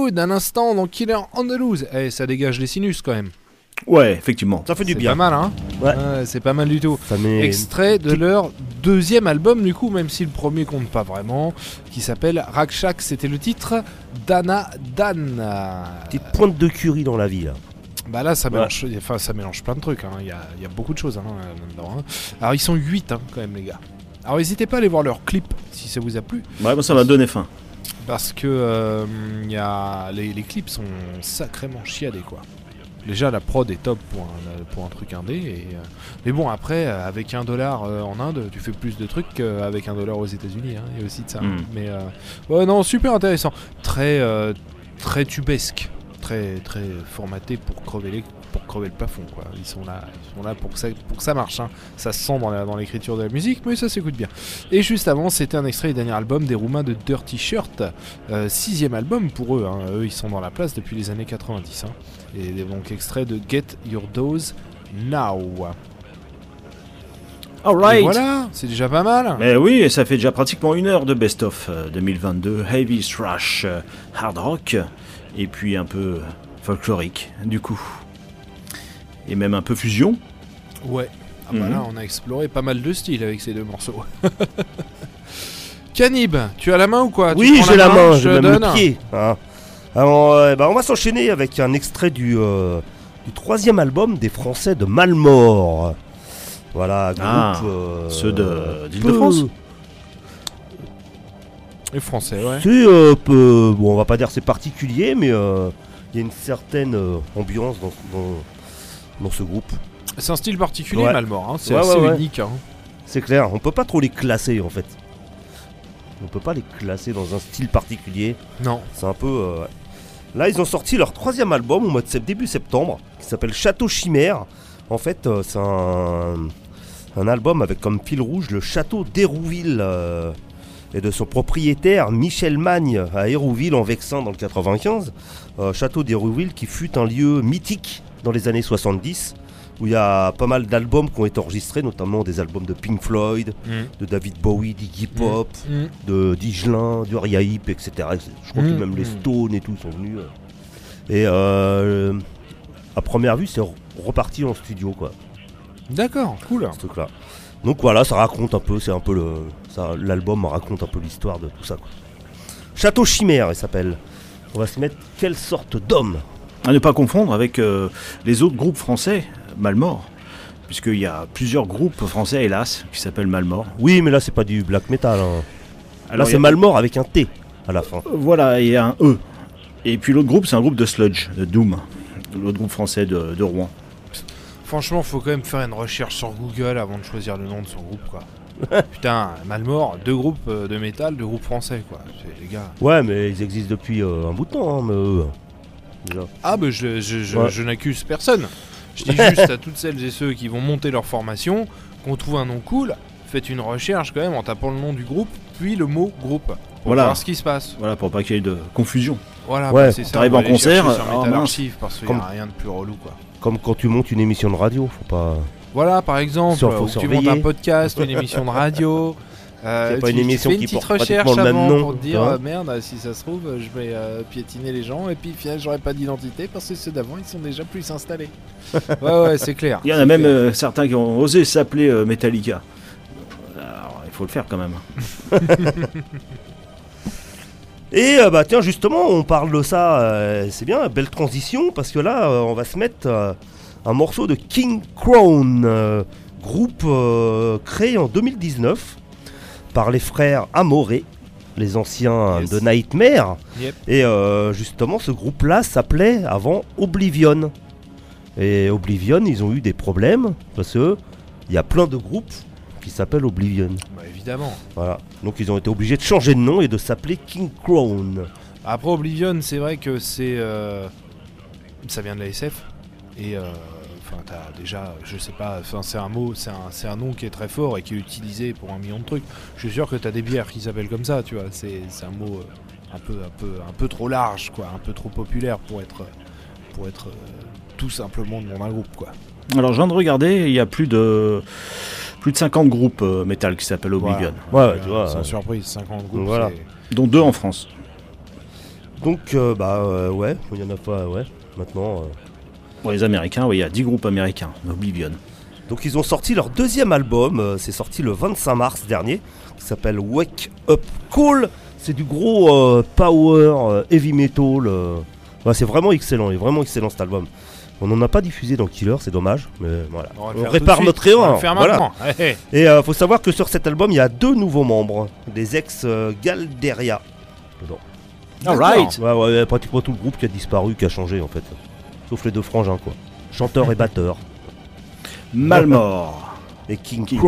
Bloodywood, un instant dans Killer on the Loose. Eh, ça dégage les sinus quand même. Ouais, effectivement. Ça fait du C'est bien. pas mal, hein Ouais. c'est pas mal du tout. Ça met Extrait de leur deuxième album, du coup, même si le premier compte pas vraiment, qui s'appelle Rakshak, c'était le titre Dana Dan. une petite pointe de curie dans la vie là. Bah là, ça Ouais. mélange, enfin, ça mélange plein de trucs. hein. Il y, a, il y a beaucoup de choses hein, là-dedans. hein. Alors, ils sont 8 quand même, les gars. Alors, n'hésitez pas à aller voir leur clip si ça vous a plu. Ouais, moi, ça m'a donné faim. Parce que euh, il y a, les, les clips sont sacrément chiadés, quoi. Déjà, la prod est top pour un, pour un truc indé. Et, euh, mais bon, après, avec un dollar euh, en Inde, tu fais plus de trucs qu'avec un dollar aux États-Unis. hein. Il y a aussi de ça. hein. Mm. Mais ouais, non, super intéressant. Très, très tubesque. Très, très formaté pour crever, les, pour crever le plafond. Quoi. Ils, sont là, ils sont là pour que ça, pour que ça marche. hein. Ça se sent dans l'écriture de la musique, mais ça s'écoute bien. Et juste avant, c'était un extrait du dernier album des Roumains de Dirty Shirt. Euh, sixième album pour eux. hein. Eux, ils sont dans la place depuis les années 90. hein. Et donc, extrait de Get Your Dose Now. Et Alright. voilà, c'est déjà pas mal. Mais oui, et ça fait déjà pratiquement une heure de best-of euh, 2022. Heavy thrash, euh, hard rock, et puis un peu folklorique, du coup. Et même un peu fusion. Ouais. Ah bah Mhm. là, on a exploré pas mal de styles avec ces deux morceaux. Canib, tu as la main ou quoi? Oui, j'ai la main, je j'ai même donne le pied. hein. Alors, euh, bah, on va s'enchaîner avec un extrait du, euh, du troisième album des Français de Malmort. Voilà, groupe. Ah, euh, ceux d'Île-de-France Et français, ouais. C'est euh, peu- bon, on va pas dire c'est particulier, mais euh, il y a une certaine euh, ambiance dans, dans, dans ce groupe. C'est un style particulier, Ouais. Malmort. hein. C'est Ouais, assez ouais, ouais. unique. hein. C'est clair, on peut pas trop les classer en fait. On peut pas les classer dans un style particulier. Non. C'est un peu. euh. Là, ils ont sorti leur troisième album au mois de sept- début septembre, qui s'appelle Château Chimère. En fait, euh, c'est un, un album avec comme fil rouge le château d'Hérouville euh, et de son propriétaire Michel Magne à Hérouville en Vexin dans le 95. Euh, château d'Hérouville qui fut un lieu mythique dans les années 70 où il y a pas mal d'albums qui ont été enregistrés, notamment des albums de Pink Floyd, de David Bowie, d'Iggy Pop, Mm. de Digelin, du Hip, etc. Je crois que Mm. même les Mm. Stones et tout sont venus. euh. Et euh, à première vue, c'est re- reparti en studio, quoi, D'accord, cool. ce truc-là. Donc voilà, ça raconte un peu, c'est un peu le. L'album raconte un peu l'histoire de tout ça, quoi. Château Chimère, il s'appelle. On va se mettre quelle sorte d'homme? À ne pas confondre avec euh, les autres groupes français, Malmort. Puisqu'il y a plusieurs groupes français, hélas, qui s'appellent Malmort. Oui, mais là, c'est pas du black metal. hein. Là, Alors, y c'est a- Malmort avec un T à la fin. Voilà, il y a un E. Et puis l'autre groupe, c'est un groupe de sludge, de Doom. L'autre groupe français de, de Rouen. Franchement, faut quand même faire une recherche sur Google avant de choisir le nom de son groupe, quoi. Putain, Malmort, deux groupes euh, de métal, deux groupes français, quoi. C'est- Les gars. Ouais, mais ils existent depuis euh, un bout de temps, hein, mais eux, déjà. Ah, bah je, je, je, Ouais. je n'accuse personne. Je dis juste à toutes celles et ceux qui vont monter leur formation qu'on trouve un nom cool. Faites une recherche quand même en tapant le nom du groupe, puis le mot groupe. Pour Voilà. voir ce qui se passe. Voilà, pour pas qu'il y ait de confusion. Voilà, Ouais, bah, t'arrives en concert, mince. Archive parce qu'il Comme- a rien de plus relou, quoi. Comme quand tu montes une émission de radio, faut pas. Voilà, par exemple, Sur- faut ou tu montes un podcast, une émission de radio. euh, C'est pas tu, une émission fais une qui petite porte recherche pratiquement le même avant nom, pour te dire hein. euh, merde, si ça se trouve, je vais euh, piétiner les gens et puis finalement j'aurai pas d'identité parce que ceux d'avant ils sont déjà plus installés. ouais, ouais, c'est clair. Il y en a même euh, certains qui ont osé s'appeler euh, Metallica. Alors, il faut le faire quand même. Et euh, bah tiens justement on parle de ça, euh, c'est bien, belle transition parce que là euh, on va se mettre euh, un morceau de King Crown, euh, groupe euh, créé en 2019 par les frères Amoré, les anciens Yes. de Nightmare. Yep. Et euh, justement ce groupe là s'appelait avant Oblivion. Et Oblivion ils ont eu des problèmes parce que il y a plein de groupes qui s'appellent Oblivion. Bah, évidemment. Voilà. Donc ils ont été obligés de changer de nom et de s'appeler King Crown. Après Oblivion, c'est vrai que c'est. euh, ça vient de la SF. Et. euh, Enfin, t'as déjà, je sais pas, enfin, c'est un mot, c'est un, c'est un nom qui est très fort et qui est utilisé pour un million de trucs. Je suis sûr que t'as des bières qui s'appellent comme ça, tu vois. C'est c'est un mot euh, un peu, un peu, un peu trop large, quoi, un peu trop populaire pour être, pour être euh, tout simplement le nom d'un groupe, quoi. Alors, je viens de regarder, il y a plus de, plus de 50 groupes euh, métal qui s'appellent Oblivion. Voilà. Ouais, tu vois, Sans euh, surprise, 50 groupes. voilà. Dont deux en France. Donc euh, bah euh, ouais, il y en a pas, ouais. Maintenant, euh. Pour les Américains, oui, il y a 10 groupes américains, Oblivion. donc ils ont sorti leur deuxième album. euh, c'est sorti le 25 mars dernier, qui s'appelle Wake Up Call. C'est du gros euh, power euh, heavy metal. euh. Ouais, c'est vraiment excellent, il est vraiment excellent cet album. On n'en a pas diffusé dans Killer, c'est dommage, mais voilà. On, répare notre suite. On va erreur. le faire voilà. Et euh, faut savoir que sur cet album, il y a deux nouveaux membres, des ex euh, Galderia. Alright ouais, ouais, pratiquement tout le groupe qui a disparu, qui a changé en fait. Sauf les deux frangins quoi. Chanteur et batteur. Malmort. Et King, King.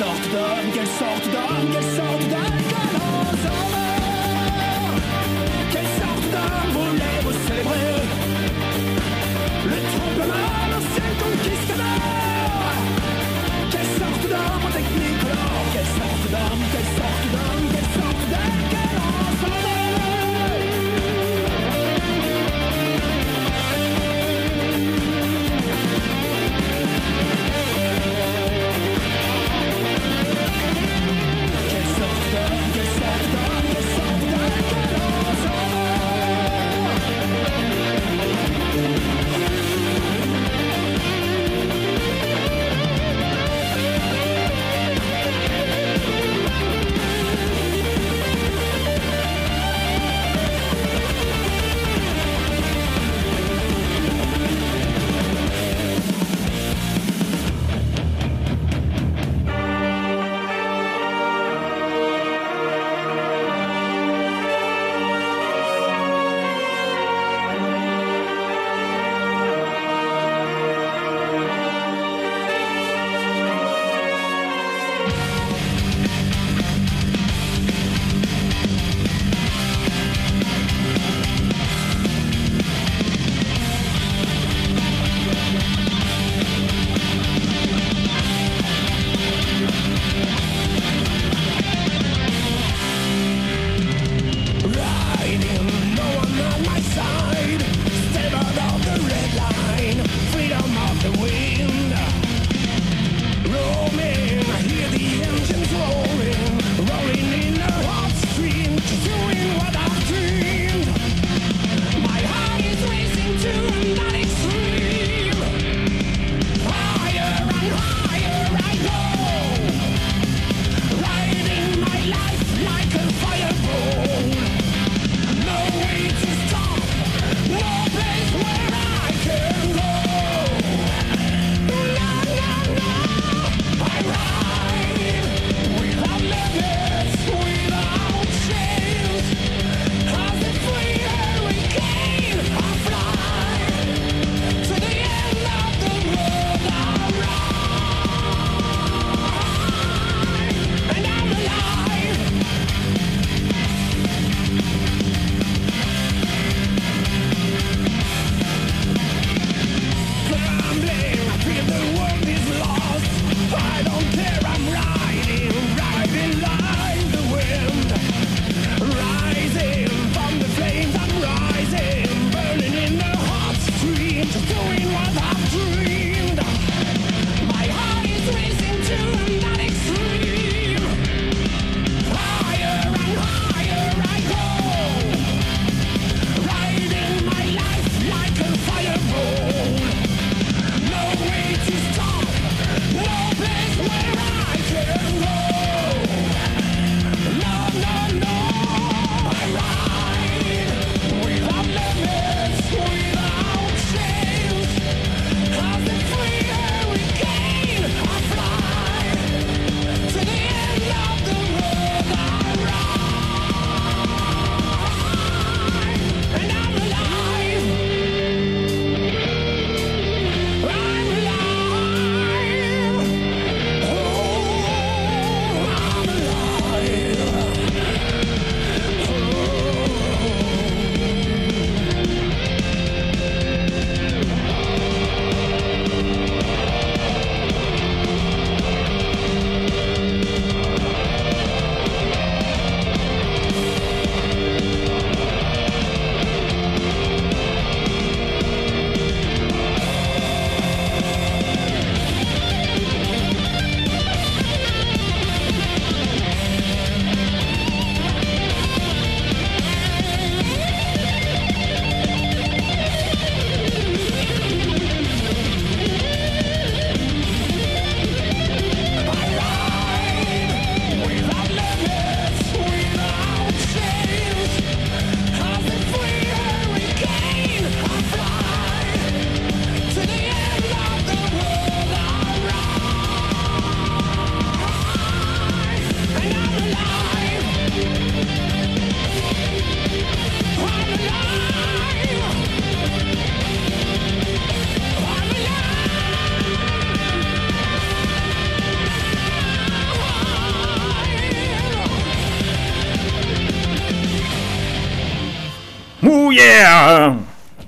Sakta, gel sakta, gel sakta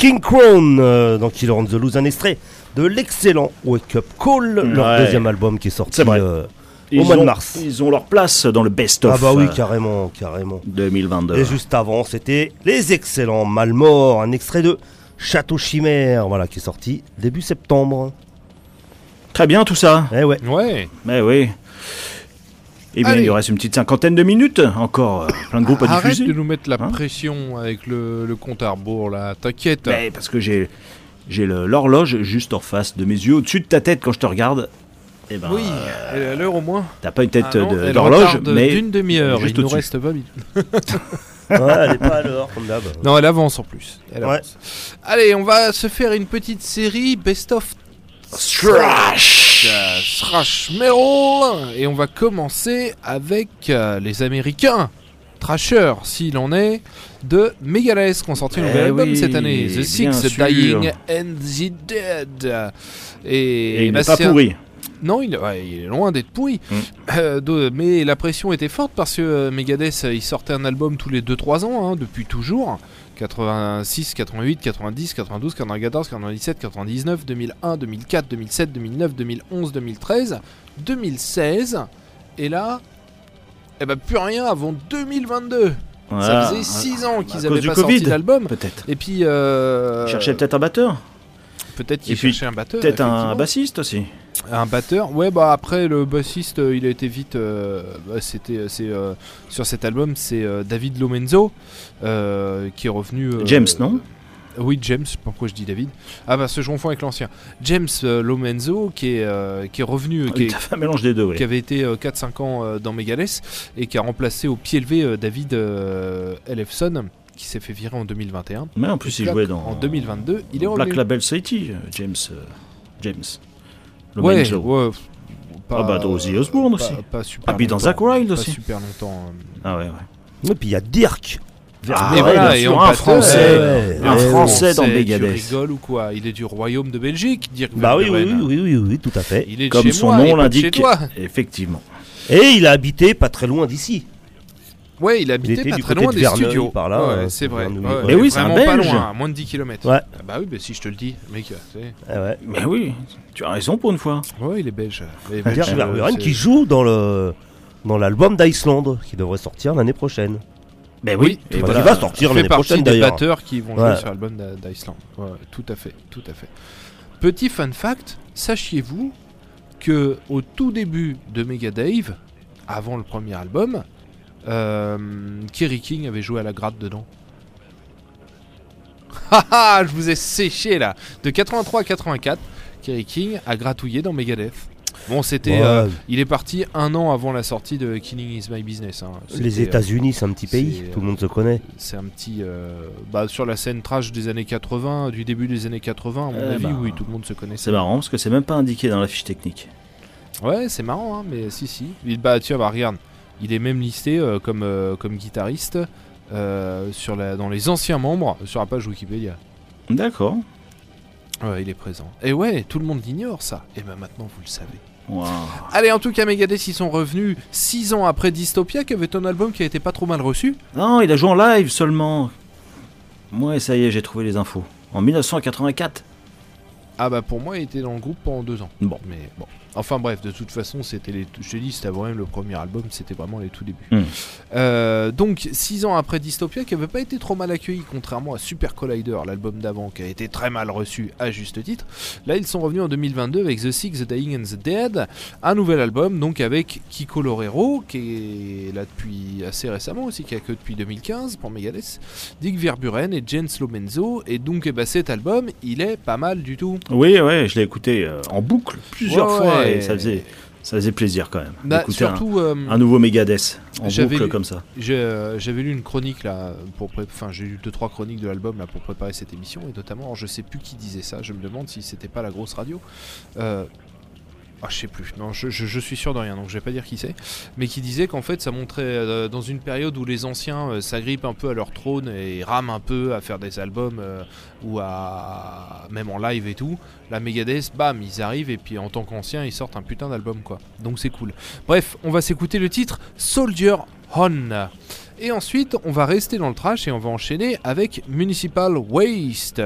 King Crown euh, dans Killer on the Loose, un extrait de l'excellent Wake Up Call, leur Ouais. deuxième album qui est sorti euh, Ils au mois de mars. Ils ont leur place dans le best-of Ah bah oui, euh, carrément, carrément. 2022. Et juste avant, c'était Les Excellents Malmort, un extrait de Château Chimère, voilà, qui est sorti début septembre. Très bien tout ça. Eh ouais. Ouais. Mais oui. Eh bien, Allez. il reste une petite cinquantaine de minutes encore. euh, Plein de groupes à Arrête diffuser. de nous mettre la Hein pression avec le, le compte à rebours là. T'inquiète. Mais parce que j'ai j'ai le- l'horloge juste en face de mes yeux, au-dessus de ta tête quand je te regarde. Eh ben, Oui, euh, elle est à l'heure au moins. t'as pas une tête Ah non, de- elle d'horloge, retarde mais d'une demi-heure. juste Il nous au-dessus. reste pas vite. Ouais, elle est pas à l'heure, comme d'hab. Non, elle avance en plus. Elle Ouais. avance. Allez, on va se faire une petite série Best of Thrash. Euh, Thrash Metal. Et on va commencer avec euh, les Américains. Thrasher, s'il en est, de Megadeth, qui ont sorti un nouvel Eh album oui, cette année. The Six, sûr. Dying and the Dead. Et, Et il bah, n'est pas c'est un- pourri. Non, il, ouais, il est loin d'être pourri. Mm. Euh, de- mais la pression était forte parce que euh, Megadeth, euh, il sortait un album tous les 2-3 ans, hein, depuis toujours. 86, 88, 90, 92, 94, 97, 99, 2001, 2004, 2007, 2009, 2011, 2013, 2016. Et là, eh ben plus rien avant 2022. Voilà. Ça faisait 6 ans qu'ils avaient pas Covid, sorti d'album. Peut-être. Et puis, euh, Cherchait peut-être un batteur. peut-être qu'ils cherchaient un batteur. Peut-être un bassiste aussi. Un batteur, ouais bah après le bassiste euh, il a été vite, euh, bah, c'était euh, c'est euh, sur cet album c'est euh, David Lomenzo qui est revenu. James, non? Oui James, pourquoi je dis David? Ah bah ce je confonds avec l'ancien. James Lomenzo qui est qui est revenu, qui, est- un mélange des deux, oui. qui avait été euh, 4-5 ans dans Megadeth et qui a remplacé au pied levé David Ellefson qui s'est fait virer en 2021. Mais en plus, il jouait dans. en 2022, il est Black revenu. Label Society, euh, James. Euh, James. Ouais, Lomenzo. ouais. pff, Ah bah, dans Ozzy Osbourne pas- aussi. Pas super Ah, puis dans Zack Wilde pas aussi. super longtemps. euh, Ah ouais, ouais. Et puis il y a Dirk. Ah, Vermeeren. et voilà, bien et sûr, en un français. ouais, un ouais, français dans Megadeth. Tu rigoles ou quoi? Il est du royaume de Belgique, Dirk Bah oui, oui, oui, oui, oui, oui, tout à fait. Il est de Comme chez son moi, nom pas l'indique. Effectivement. Et il a habité pas très loin d'ici. Ouais, il habitait était pas du très côté loin de des Verneuil, studios. par là, Ouais, euh, c'est vrai. Verneuil, Ouais, ouais. Mais oui, c'est un vraiment pas Belge. loin, à moins de 10 km. Ouais. bah oui, bah si je te le dis, mec. c'est- Ah ouais. Mais oui, tu as raison pour une fois. Ouais, il est belge. Il est Dirk c'est- qui joue dans le dans l'album d'Iceland qui devrait sortir l'année prochaine. Ben Oui, oui. Et tout voilà, il va fait. sortir fait l'année partie prochaine des d'ailleurs. batteurs qui vont Ouais. jouer sur l'album. Ouais, tout à fait, tout à fait. Petit fun fact, sachiez-vous que au tout début de Megadave, avant le premier album, euh, Kerry King avait joué à la gratte dedans. Haha, je vous ai séché là. De 83 à 84, Kerry King a gratouillé dans Megadeth. Bon, c'était, Ouais, euh, il est parti un an avant la sortie de Killing Is My Business. hein. les euh, États-Unis, c'est un petit pays, tout le monde se connaît. c'est un petit. euh, bah, sur la scène trash des années 80, du début des années 80, à mon Euh, avis, bah, oui, tout le monde se connaissait. C'est marrant parce que c'est même pas indiqué dans la fiche technique. Ouais, c'est marrant, hein, mais si, si. Il, bah, tiens, bah, regarde, il est même listé euh, comme, euh, comme guitariste euh, sur la, dans les anciens membres sur la page Wikipédia. D'accord. Ouais, il est présent. Et ouais, tout le monde l'ignore, ça. Et ben maintenant, vous le savez. Allez, en tout cas, Megadeth, ils sont revenus 6 ans après Dystopia, qui avait un album qui a été pas trop mal reçu. Non, il a joué en live seulement. Ouais, ça y est, j'ai trouvé les infos. En 1984. Ah bah pour moi il était dans le groupe pendant deux ans. Bon. Mais bon. Enfin bref, de toute façon c'était les. Je c'était vraiment le premier album, c'était vraiment les tout débuts. Hmm. Euh, donc six ans après Dystopia, qui avait pas été trop mal accueilli, contrairement à Super Collider, l'album d'avant, qui a été très mal reçu à juste titre. Là ils sont revenus en 2022 avec The Six, The Dying and the Dead, un nouvel album donc avec Kiko Lorero qui est là depuis assez récemment aussi, qui a que depuis 2015 pour Megadeth, Dick Verburen et Jens Lomenzo et donc eh ben, cet album il est pas mal du tout. Oui, ouais, je l'ai écouté euh, en boucle plusieurs Ouais, fois ouais. Et ça faisait, ça faisait plaisir quand même. Bah, un, surtout, euh, un nouveau Megadeth en J'avais boucle lu- comme ça. euh, j'avais lu une chronique là, pour enfin j'ai lu deux trois chroniques de l'album là pour préparer cette émission et notamment, alors, je sais plus qui disait ça, je me demande si c'était pas la grosse radio. Euh, ah, je sais plus, non, je, suis sûr de rien, donc je vais pas dire qui c'est, mais qui disait qu'en fait ça montrait euh, dans une période où les anciens euh, s'agrippent un peu à leur trône et rament un peu à faire des albums euh, ou à même en live et tout. La Megadeth, bam, ils arrivent et puis en tant qu'anciens ils sortent un putain d'album quoi, donc c'est cool. Bref, on va s'écouter le titre Soldier On. Et ensuite, on va rester dans le trash et on va enchaîner avec Municipal Waste.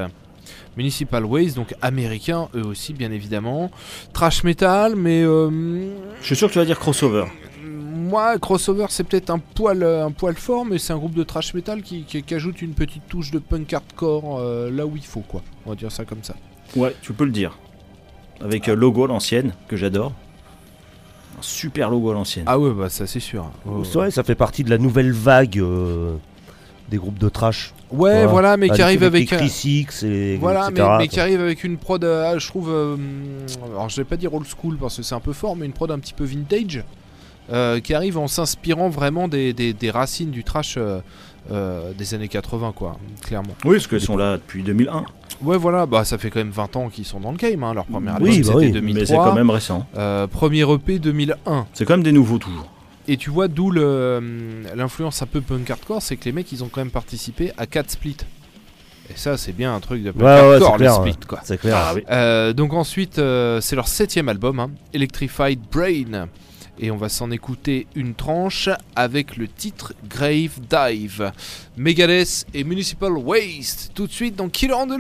Municipal Waste, donc américain, eux aussi, bien évidemment. Trash metal, mais euh, Je suis sûr que tu vas dire crossover. moi, crossover, c'est peut-être un poil, un poil fort, mais c'est un groupe de trash metal qui, qui- qui ajoute une petite touche de punk hardcore euh, là où il faut, quoi. On va dire ça comme ça. Ouais, tu peux le dire. Avec euh, logo à l'ancienne, que j'adore. Un super logo à l'ancienne. Ah ouais, bah ça c'est sûr. Ouais, C'est vrai, ça fait partie de la nouvelle vague euh, des groupes de trash. Ouais, voilà, mais qui arrive avec. les un- Chris Six et Voilà, mais, etc., mais qui quoi. arrive avec une prod, euh, je trouve, euh, alors je vais pas dire old school parce que c'est un peu fort, mais une prod un petit peu vintage, euh, qui arrive en s'inspirant vraiment des, des- des racines du trash euh, euh, des années 80, quoi, clairement. Oui, parce qu'ils sont là depuis 2001. Ouais, voilà, bah ça fait quand même 20 ans qu'ils sont dans le game, hein, leur première Oui, album bah c'était oui, 2003, Mais c'est quand même récent. euh, premier EP 2001. C'est quand même des nouveaux toujours. Et tu vois d'où hum, l'influence un peu punk hardcore, c'est que les mecs ils ont quand même participé à 4 splits. Et ça c'est bien un truc de punk Ouais, hardcore, clair, les splits, quoi. C'est clair. Ah oui. Euh, donc ensuite, euh, c'est leur septième album, hein, Electrified Brain. Et on va s'en écouter une tranche avec le titre Grave Dive. Megadeth et Municipal Waste, tout de suite dans Killer on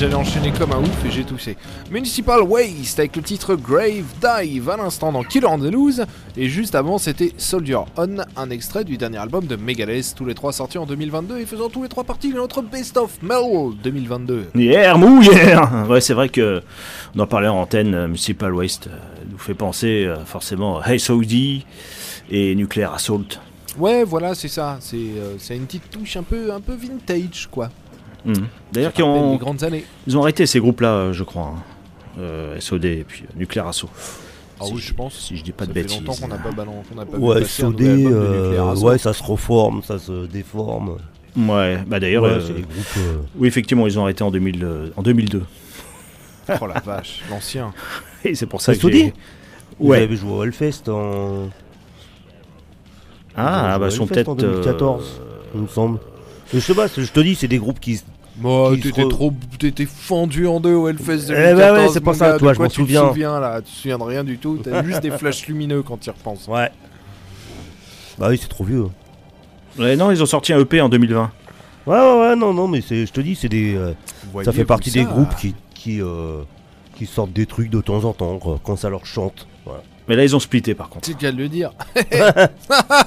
J'allais enchaîner comme un ouf et j'ai toussé. Municipal Waste avec le titre Grave Dive à l'instant dans Killer on the Loose. Et juste avant, c'était Soldier On, un extrait du dernier album de Megadeth, tous les trois sortis en 2022 et faisant tous les trois partie de notre Best of Metal 2022. Hier, mou, hier Ouais, c'est vrai que on en parlait en antenne, euh, Municipal Waste euh, nous fait penser euh, forcément à Hey Saudi et Nuclear Assault. Ouais, voilà, c'est ça. C'est euh, une petite touche un peu, un peu vintage, quoi. Mhm. D'ailleurs, qui ont, grandes années. ils ont arrêté ces groupes-là, euh, je crois. hein. Euh, SOD et puis euh, Nuclear Assault. Ah Si oui, je- je pense. si je dis pas Ça de fait bêtises. longtemps qu'on n'a pas, ballon- qu'on n'a pas vu Ouais, SOD, euh, Nuclear Assault. ouais, ça se reforme, ça se déforme. Ouais, bah d'ailleurs, Ouais, euh, euh, oui, effectivement, ils ont arrêté en, 2000, euh, en 2002. Oh la vache, l'ancien. Et c'est pour ça que SOD? j'ai... Vous Ouais. avez joué au Hellfest en. Ah, bah, sont peut-être... en 2014, euh, il me semble. Je sais pas, c'est- je te dis, c'est des groupes qui. Moi, t'étais re- trop, t'étais fendu en deux au Hellfest 2014. Eh bah ouais, c'est pour ça, toi, de je m'en tu souviens. te souviens là, tu te souviens de rien du tout? T'as juste des flashs lumineux quand tu y repenses. Ouais. Bah oui, c'est trop vieux. Ouais, non, ils ont sorti un EP en 2020. Ouais, ouais, ouais, non, non, mais c'est, je te dis, c'est des. euh, ça fait partie des groupes qui, qui, euh, qui sortent des trucs de temps en temps, quoi, quand ça leur chante. Mais là, ils ont splitté, par contre. C'est le cas de le dire.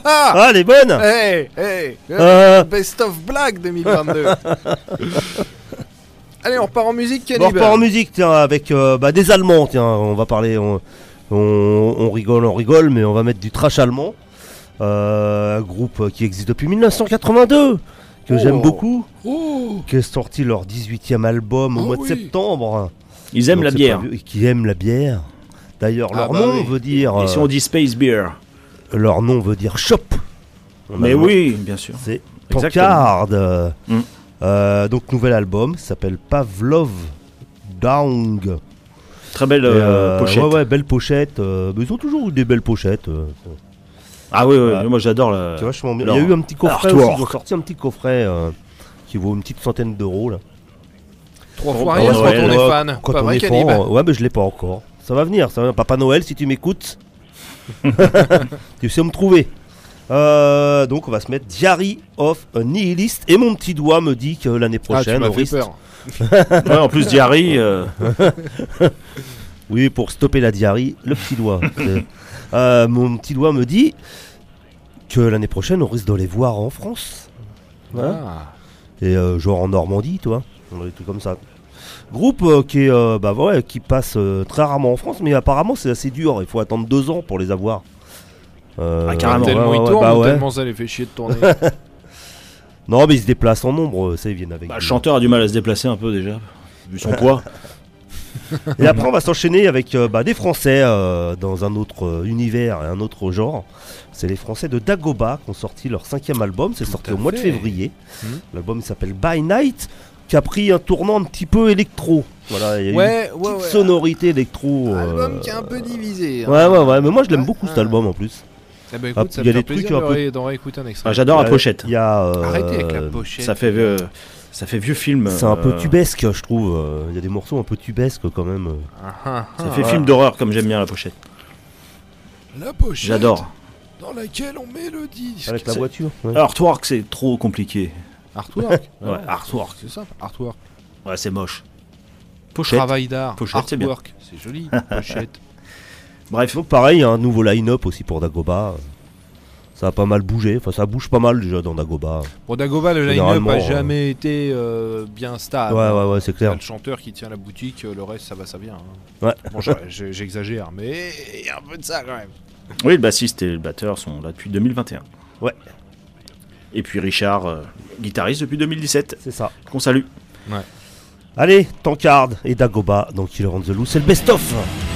Ah, elle est bonne Hey, hey, Euh. Best of Black 2022. Allez, on repart en musique, on repart en musique, tiens, avec euh, bah, des Allemands, tiens, on va parler, on, on- on rigole, on rigole, mais on va mettre du trash allemand. Euh, un groupe qui existe depuis 1982, que Oh. j'aime beaucoup, Oh, qui est sorti leur 18e album au Oh mois de oui. septembre. Ils aiment Donc, la bière. pas Qui aiment la bière. D'ailleurs, Ah leur bah nom oui. veut dire. Et si euh, on dit Space Beer leur nom veut dire shop. Mais oui, bien sûr. C'est. Pancard. euh, Mm. Euh, donc nouvel album, s'appelle Pavlov Down. Très belle euh, euh, pochette. Ouais, ouais, belle pochette. euh, mais ils ont toujours eu des belles pochettes. euh, Ah oui, oui, Ouais. moi j'adore la. vachement bien. alors, Il y a eu un petit coffret aussi. Ils ont sorti un petit coffret euh, qui vaut une petite centaine d'euros là. Trois fois rien quand on est fan. Quand Pas on est fan, euh, ouais, mais je l'ai pas encore. Ça va venir, ça va. Papa Noël, si tu m'écoutes, tu sais où me trouver. Euh, donc on va se mettre Diary of a Nihilist et mon petit doigt me dit que l'année Ah, tu prochaine, au fait risque- peur. Ouais, en plus, diarrhée. euh, oui pour stopper la diarrhée, le petit doigt. Euh, mon petit doigt me dit que l'année prochaine on risque de les voir en France. Hein Ah. Et euh, genre en Normandie, toi. Des trucs comme ça. Groupe euh, qui, est, euh, bah, ouais, qui passe euh, très rarement en France, mais apparemment c'est assez dur. Il faut attendre deux ans pour les avoir. Euh, Ah, carrément. Tellement ouais, il ouais, tourne bah tellement ça les fait chier de tourner. Non, mais ils se déplacent en nombre, ça, ils viennent avec. bah, le chanteur a du mal à se déplacer un peu déjà, vu son poids. Et après, on va s'enchaîner avec euh, bah, des Français euh, dans un autre euh, univers et un autre genre. C'est les Français de Dagoba qui ont sorti leur cinquième album. C'est sorti au mois de février. Mhm. L'album s'appelle By Night, qui a pris un tournant un petit peu électro. Voilà, il y a ouais, une ouais, ouais. sonorité électro. Album euh, qui est un peu divisé. hein. Ouais, ouais, ouais, mais moi je l'aime Ouais. beaucoup cet Ah. album en plus. Eh ben, Ah, écoute, ça il y a des trucs un peu- d'en réécouter un extrait. Ah, J'adore la Euh, pochette. Il y a. euh, Arrêtez avec la pochette. Ça fait, vieux- ça fait vieux film. C'est un peu euh, tubesque, je trouve. euh, Il y a des morceaux un peu tubesques quand même. Ah, ah, Ça ah. fait film d'horreur comme j'aime bien la pochette. La pochette J'adore. dans laquelle on met le disque. Avec la voiture. ouais. Artwork, c'est trop compliqué. Artwork. Ouais, artwork. C'est ça, artwork. Ouais, c'est moche. Pochette. Travail d'art. Artwork. C'est joli. Pochette. Bref, Donc pareil, il y a un nouveau line-up aussi pour Dagoba. Ça a pas mal bougé. Enfin, ça bouge pas mal déjà dans Dagoba. Pour Dagoba, le line-up a euh, jamais été euh, bien stable. ouais, ouais, ouais, c'est Il y a clair. le chanteur qui tient la boutique, euh, le reste ça va, ça vient. hein. Ouais. Bon, j'exagère, mais il y a un peu de ça quand même. oui, le bassiste et le batteur sont là depuis 2021. Ouais. Et puis Richard, euh, guitariste depuis 2017, C'est ça. qu'on salue. Allez, Tankard et Dagoba dans Killer on the Loose, c'est le best-of.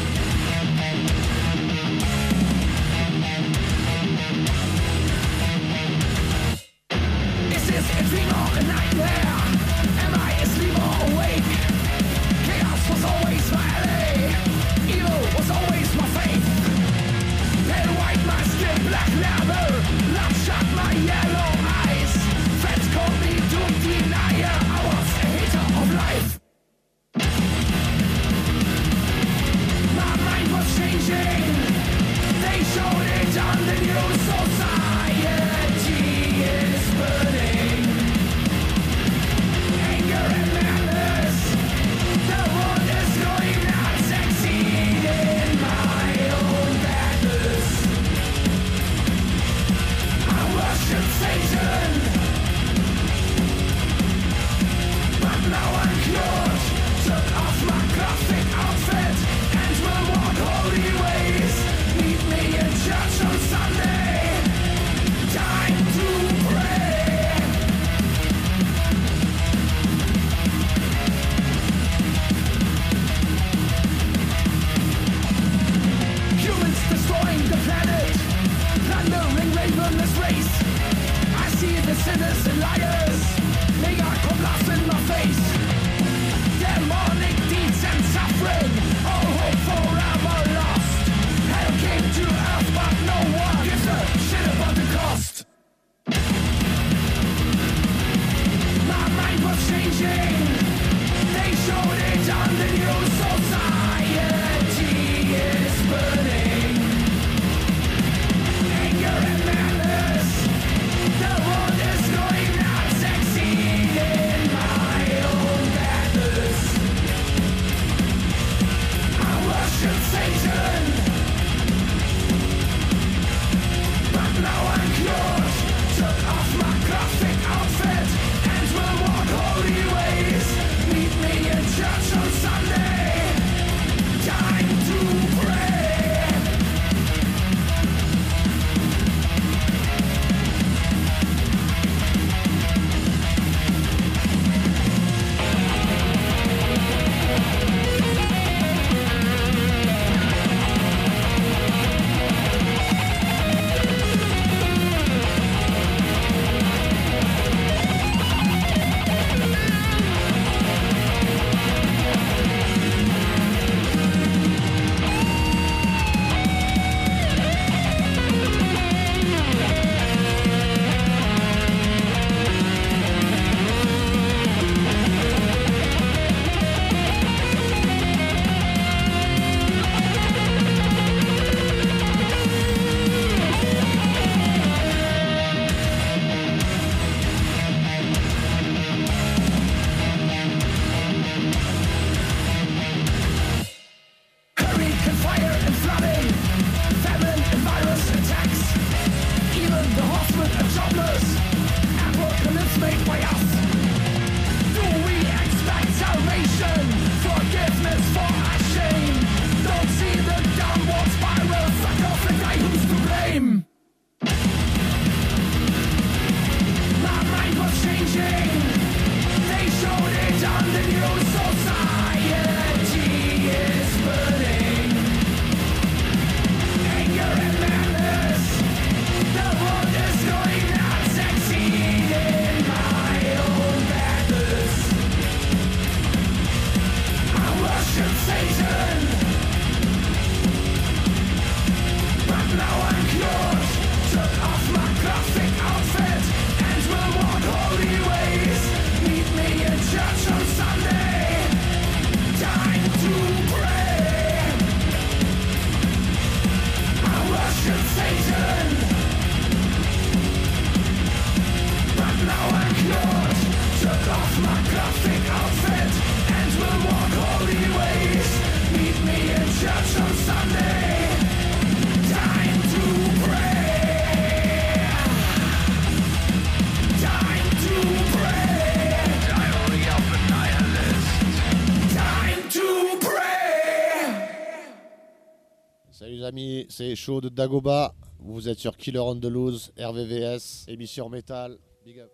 Chaud de Dagoba. Vous êtes sur Killer on the Loose, RVVS, émission métal. Big up.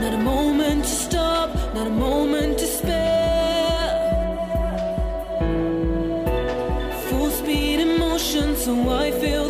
Not a moment to stop, not a moment so I feel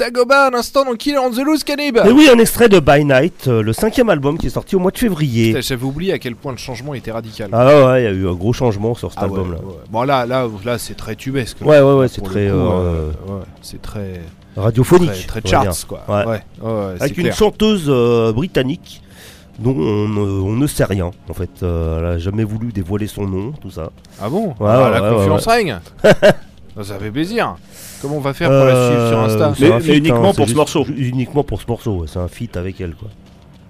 Dagoba, un instant dans Killer on the Loose, Cannib Et oui, un extrait de By Night, euh, le cinquième album qui est sorti au mois de février. Putain, J'avais oublié à quel point le changement était radical. Ah ouais, il y a eu un gros changement sur cet Ah ouais, album là. ouais. Bon là, là, là c'est très tubesque. là. Ouais, ouais, ouais, c'est Pour très, coup, euh, ouais, c'est très, Radiophonique. très, très on va charts quoi. Ouais. Ouais, ouais, ouais, c'est Avec une clair. chanteuse euh, britannique dont on, ne- on ne sait rien. En fait, Euh, elle a jamais voulu dévoiler son nom, tout ça. Ah bon? Ouais, Ah, La ouais, confiance ouais. règne. ça fait plaisir. Comment on va faire pour la suivre sur Euh, Insta c'est un Mais- feat, mais uniquement c'est pour ce juste- morceau. Uniquement pour ce morceau, ouais, c'est un feat avec elle quoi.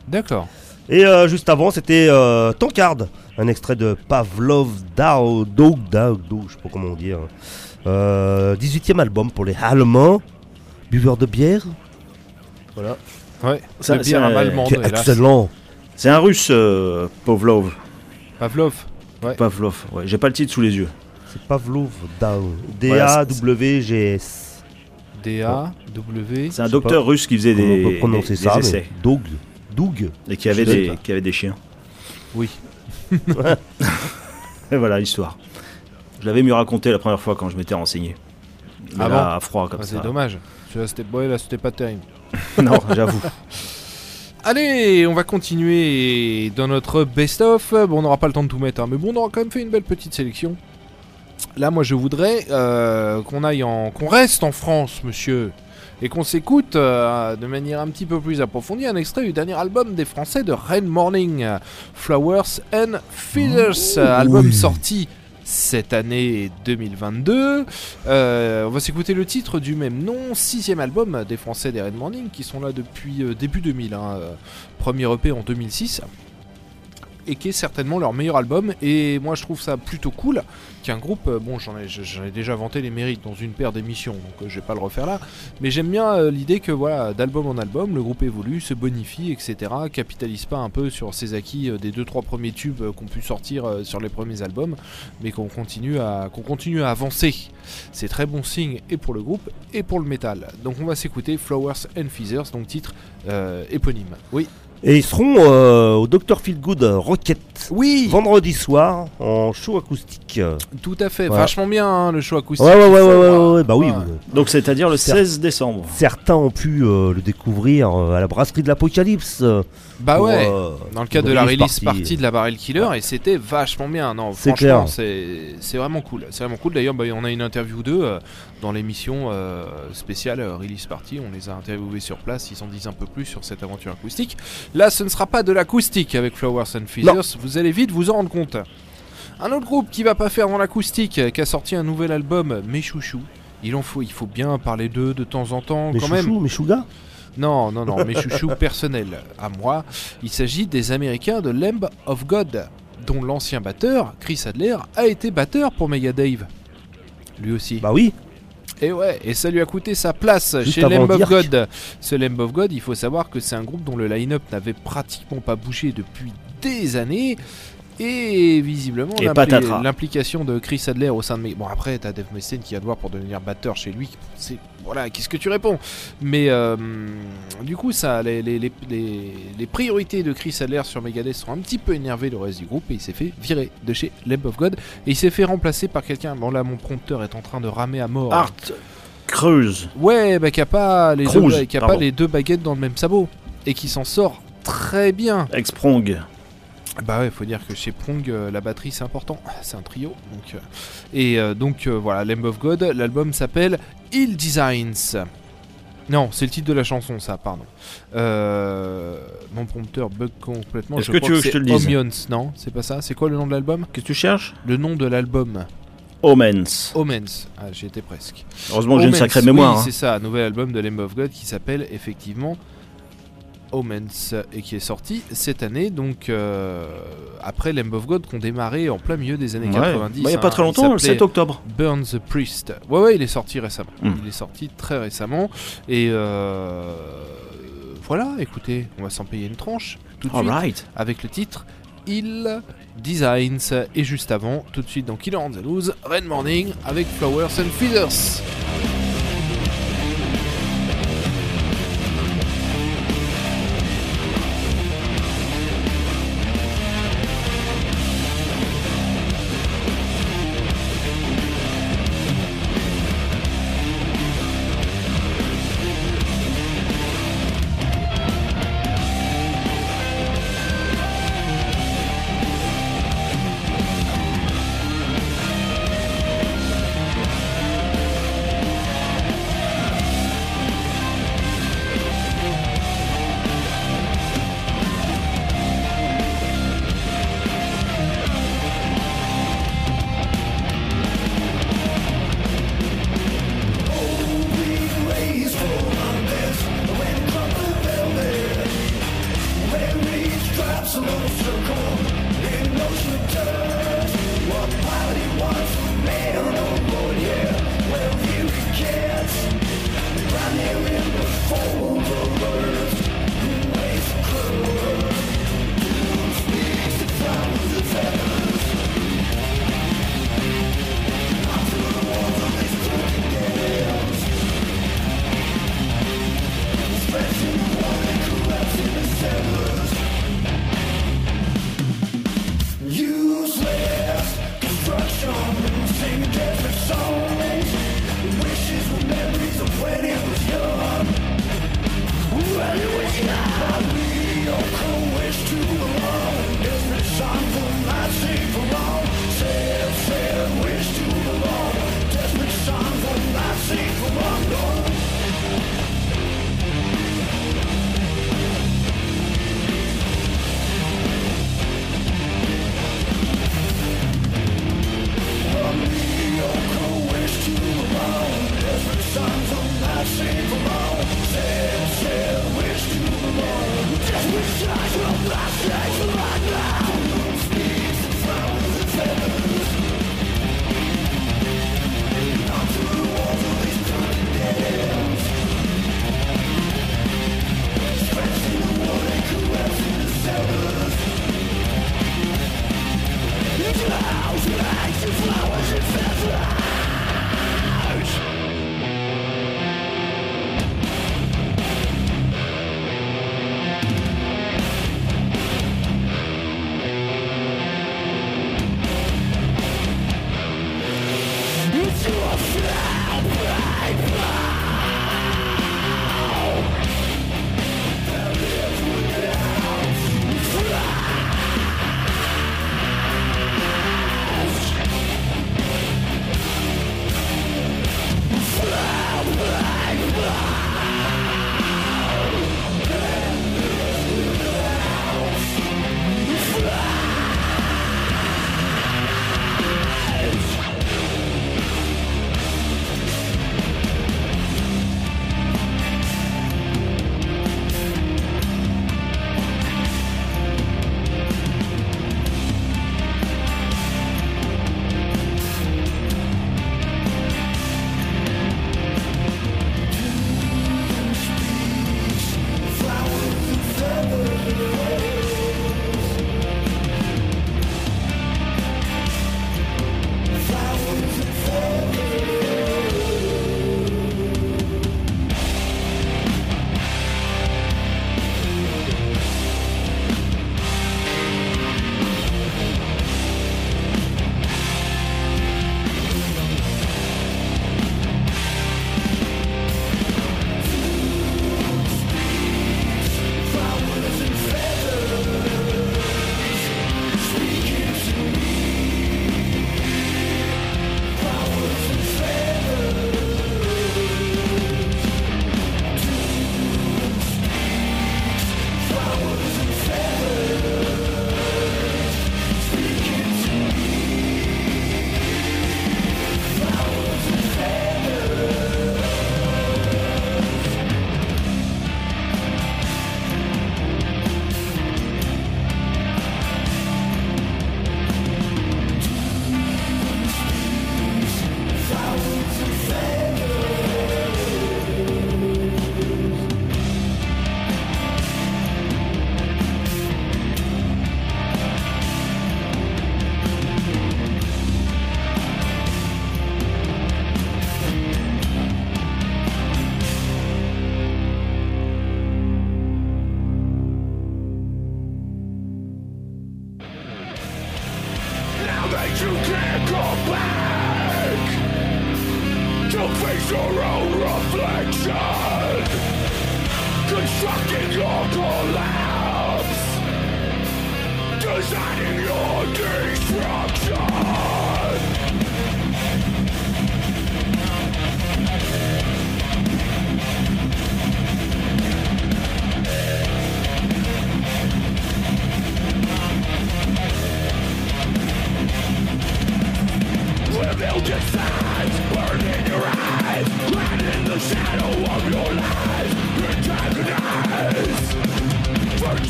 D'accord. Et euh, juste avant, c'était euh, Tankard, un extrait de Pavlov Dao, Dog, Dao, je sais pas comment dire. Euh, 18e album pour les Allemands, buveurs de bière. Voilà. Ouais, Ça, c'est bien c'est- allemand, Qui est hélas. excellent. C'est un russe, euh, Pavlov. Pavlov. Ouais. Pavlov, ouais. J'ai pas le titre sous les yeux. C'est Pavlov Dao, D-A-W-G-S. D-A-W. C'est un docteur russe qui faisait des, on peut prononcer des- ça des mais essais Doug. Doug. et qui avait, des, pas. qui avait des chiens. Oui. Et voilà l'histoire. Je l'avais mieux raconté la première fois quand je m'étais renseigné. Mais Ah là, à froid comme Ah, ça. c'est dommage. Ouais, c'était pas terrible. non, j'avoue. Allez, on va continuer dans notre best-of. Bon, on n'aura pas le temps de tout mettre, hein, mais bon, on aura quand même fait une belle petite sélection. Là, moi, je voudrais euh, qu'on aille en, qu'on reste en France, monsieur, et qu'on s'écoute euh, de manière un petit peu plus approfondie un extrait du dernier album des Français de Rain Morning, Flowers and Feathers, album sorti cette année 2022. Euh, on va s'écouter le titre du même nom, sixième album des Français des Red Morning, qui sont là depuis début 2000, hein, premier EP en 2006, et qui est certainement leur meilleur album. Et moi je trouve ça plutôt cool qu'un groupe, euh, bon j'en ai, déjà vanté les mérites dans une paire d'émissions, donc euh, je vais pas le refaire là, mais j'aime bien euh, l'idée que voilà, d'album en album, le groupe évolue, se bonifie, etc. Capitalise pas un peu sur ses acquis des deux trois premiers tubes qu'on pu sortir sur les premiers albums, mais qu'on continue à continue à avancer. C'est très bon signe et pour le groupe et pour le métal. Donc on va s'écouter Flowers and Feathers, donc titre éponyme. Oui. Et ils seront euh, au Dr. Feelgood Rocket Oui. vendredi soir en show acoustique. Tout à fait. Voilà. Vachement bien hein, le show acoustique. Ouais, ouais, ouais, ouais, ouais, bah oui. Ouais. euh, Donc c'est-à-dire le Certes. 16 décembre. Certains ont pu euh, le découvrir euh, à la brasserie de l'Apocalypse. Bah pour, ouais. euh, Dans le cadre de la release party. party de la Barrel Killer et c'était vachement bien. Non, franchement, c'est vraiment cool. C'est vraiment cool. D'ailleurs, bah, on a une interview d'eux euh, dans l'émission euh, spéciale release party. On les a interviewés sur place. Ils en disent un peu plus sur cette aventure acoustique. Là, ce ne sera pas de l'acoustique avec Flowers and Feathers. Vous allez vite vous en rendre compte. Un autre groupe qui va pas faire dans l'acoustique, qui a sorti un nouvel album, Mes Chouchous. Il en faut, il faut bien parler d'eux de temps en temps, Mes quand même. chouchous, mes chougas? Non, non, non, mes chouchous personnels à moi. Il s'agit des Américains de Lamb of God, dont l'ancien batteur, Chris Adler, a été batteur pour Megadave. Lui aussi. Bah oui. Et ouais, et ça lui a coûté sa place Juste chez Lamb of. God. Ce Lamb of God, il faut savoir que c'est un groupe dont le line-up n'avait pratiquement pas bougé depuis des années. Et visiblement, l'implication de Chris Adler au sein de... Bon, après, t'as Dave Mustaine qui va devoir pour devenir batteur chez lui. C'est... Voilà, qu'est-ce que tu réponds? Mais euh, du coup, ça, les, les, les, les- les priorités de Chris Adler sur Megadeth sont un petit peu énervées le reste du groupe et il s'est fait virer de chez Lamb of God. Et il s'est fait remplacer par quelqu'un... Bon là, mon prompteur est en train de ramer à mort. Art Creuse. Ouais, bah qui a pas les, deux, qui a pas les deux baguettes dans le même sabot et qui s'en sort très bien. Exprong. Bah ouais, faut dire que chez Prong, euh, la batterie c'est important, c'est un trio. Donc, euh, et euh, donc voilà, Lamb of God, l'album s'appelle Ill Designs. Non, c'est le titre de la chanson, ça, pardon. Mon prompteur bug complètement. Est-ce que crois tu veux que je te le dise Omnions, non C'est pas ça C'est quoi le nom de l'album? Que tu cherches? Le nom de l'album. Omens. Omens. Ah, j'y étais presque. Heureusement que j'ai une sacrée mémoire. Oui, hein. c'est ça, un nouvel album de Lamb of God qui s'appelle effectivement Omens et qui est sorti cette année, donc euh, après Lamb of God qu'on démarrait en plein milieu des années Ouais. 90. Bah, il n'y a pas hein, très il longtemps, le s'appelait 7 octobre. Burn the Priest. Ouais, ouais, il est sorti récemment. Mm. Il est sorti très récemment. Et euh, voilà, écoutez, on va s'en payer une tranche tout de suite avec le titre Il Designs. Et juste avant, tout de suite dans Killer on the Loose, Rain Morning avec Flowers and Feathers.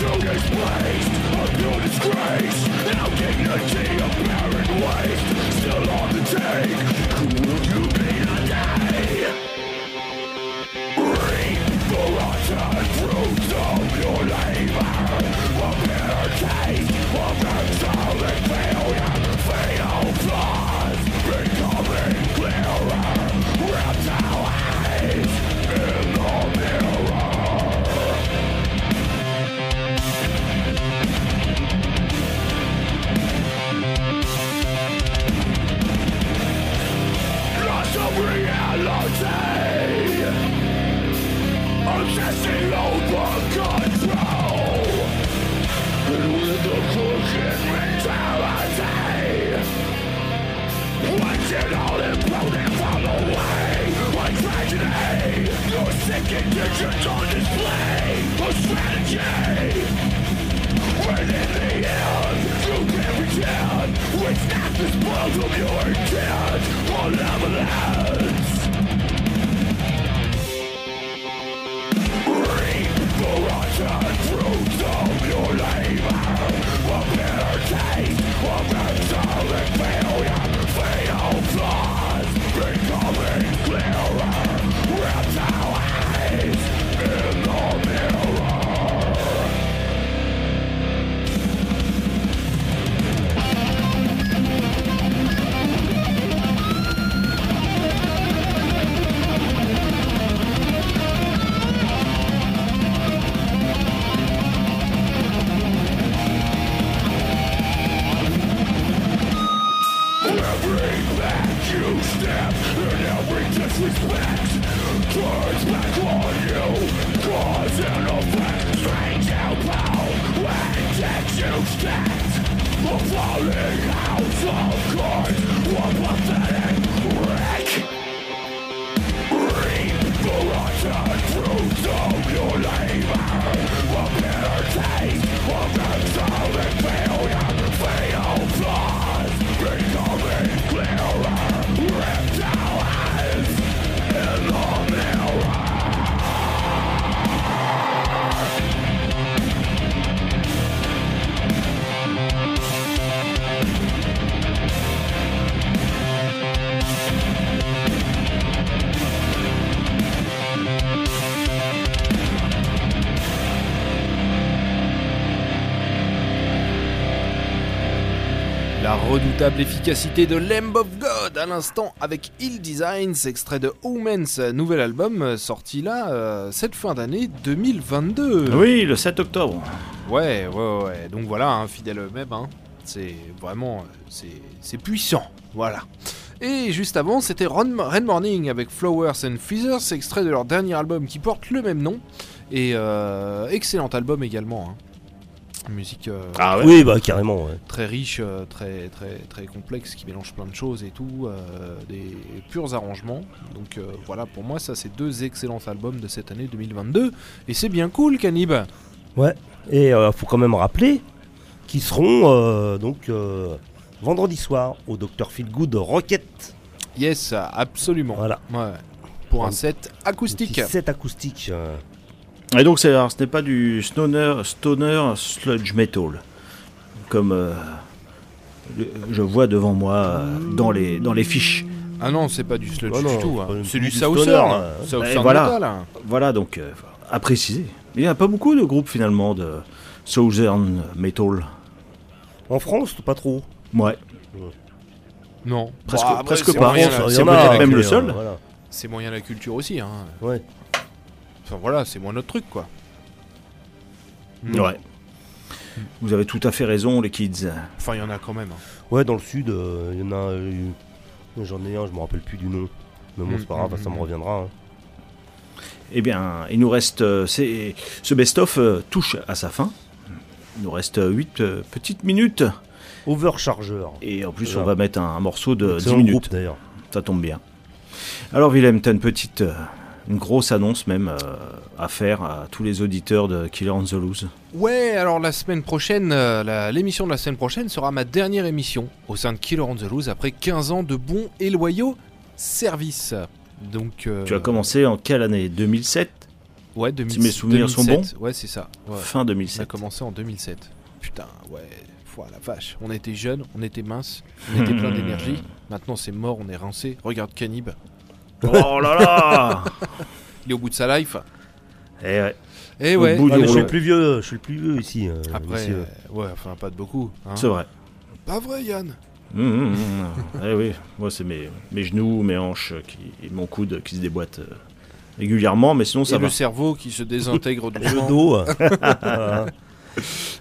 A pure disgrace Now dignity apparent waste Still on the take, Sick intentions on display A strategy When in the end You. can pretend It's not the spoils of your intent On evidence redoutable efficacité de Lamb of God à l'instant avec Ill Designs, extrait de Omen's nouvel album euh, sorti là euh, cette fin d'année 2022. Oui, le 7 octobre. Ouais, ouais, ouais. Donc voilà, hein, fidèle eux-mêmes. hein. C'est vraiment, euh, c'est c'est puissant. Voilà. Et juste avant, c'était Rain Morning avec Flowers and Feathers, extrait de leur dernier album qui porte le même nom. Et euh, excellent album également. hein. Musique euh, Ah ouais Oui, bah carrément. ouais. très riche, euh, très très très complexe, qui mélange plein de choses et tout, euh, des purs arrangements. Donc euh, voilà, pour moi, ça c'est deux excellents albums de cette année 2022 et c'est bien cool, Canib. Ouais. Et euh, faut quand même rappeler qu'ils seront euh, donc euh, vendredi soir au Dr Feelgood Rocket. Yes, absolument. Voilà. Ouais. Pour un Un set acoustique. Petit set acoustique. Et donc, c'est- alors, ce n'est pas du stoner, stoner sludge metal, comme euh, le- je vois devant moi euh, dans, les, dans les fiches. Ah non, c'est pas du sludge non, du tout. c'est hein. pas du C'est du du Southern. stoner, hein. Southern Et voilà. metal, hein. Voilà, donc, euh, à préciser. Il n'y a pas beaucoup de groupes finalement de southern metal. En France, pas trop. Ouais, Non. Presque- après, presque c'est pas. moyen France, la- il y c'est en a même le seul. voilà. C'est moyen la culture aussi. Hein. Ouais. Enfin voilà, c'est moins notre truc quoi. ouais. Vous avez tout à fait raison, les kids. Enfin, il y en a quand même. hein. Ouais, dans le sud, euh, il y en a. eu- J'en ai un, je me rappelle plus du nom. Mais bon, Mm, c'est pas grave, mm, ça me mm. reviendra. hein. Eh bien, il nous reste. euh, c'est- ce best-of euh, touche à sa fin. Il nous reste 8 petites minutes. Overchargeur. Et en plus, Voilà. on va mettre un, un morceau de 10 Excellent minutes. groupe d'ailleurs. Ça tombe bien. Alors, Willem, tu as une petite. euh, une grosse annonce même euh, à faire à tous les auditeurs de Killer on the Loose. Ouais, alors la semaine prochaine, euh, l'émission de la semaine prochaine sera ma dernière émission au sein de Killer on the Loose après 15 ans de bons et loyaux services. Donc, euh, Tu as commencé en quelle année? 2007 Ouais, 2000, Si mes souvenirs sont 2007. Ouais, c'est ça. Ouais. Fin Ça a 2007. commencé en 2007. Putain, ouais. Foi la vache. On était jeunes, on était minces, on était plein d'énergie. Maintenant c'est mort, on est rincé. Regarde Canib, Oh là là il est au bout de sa life. Eh ouais. Et Au ouais. bout Ah, mais je suis le plus vieux, je suis le plus vieux ici. euh, Après, ici, euh. euh, ouais, enfin pas de beaucoup. hein. C'est vrai. Pas vrai Yann Hum, hum, hum. eh oui, moi c'est mes, mes genoux, mes hanches qui, et mon coude qui se déboîtent euh, régulièrement, mais sinon ça Et va. le cerveau qui se désintègre Le doucement. dos.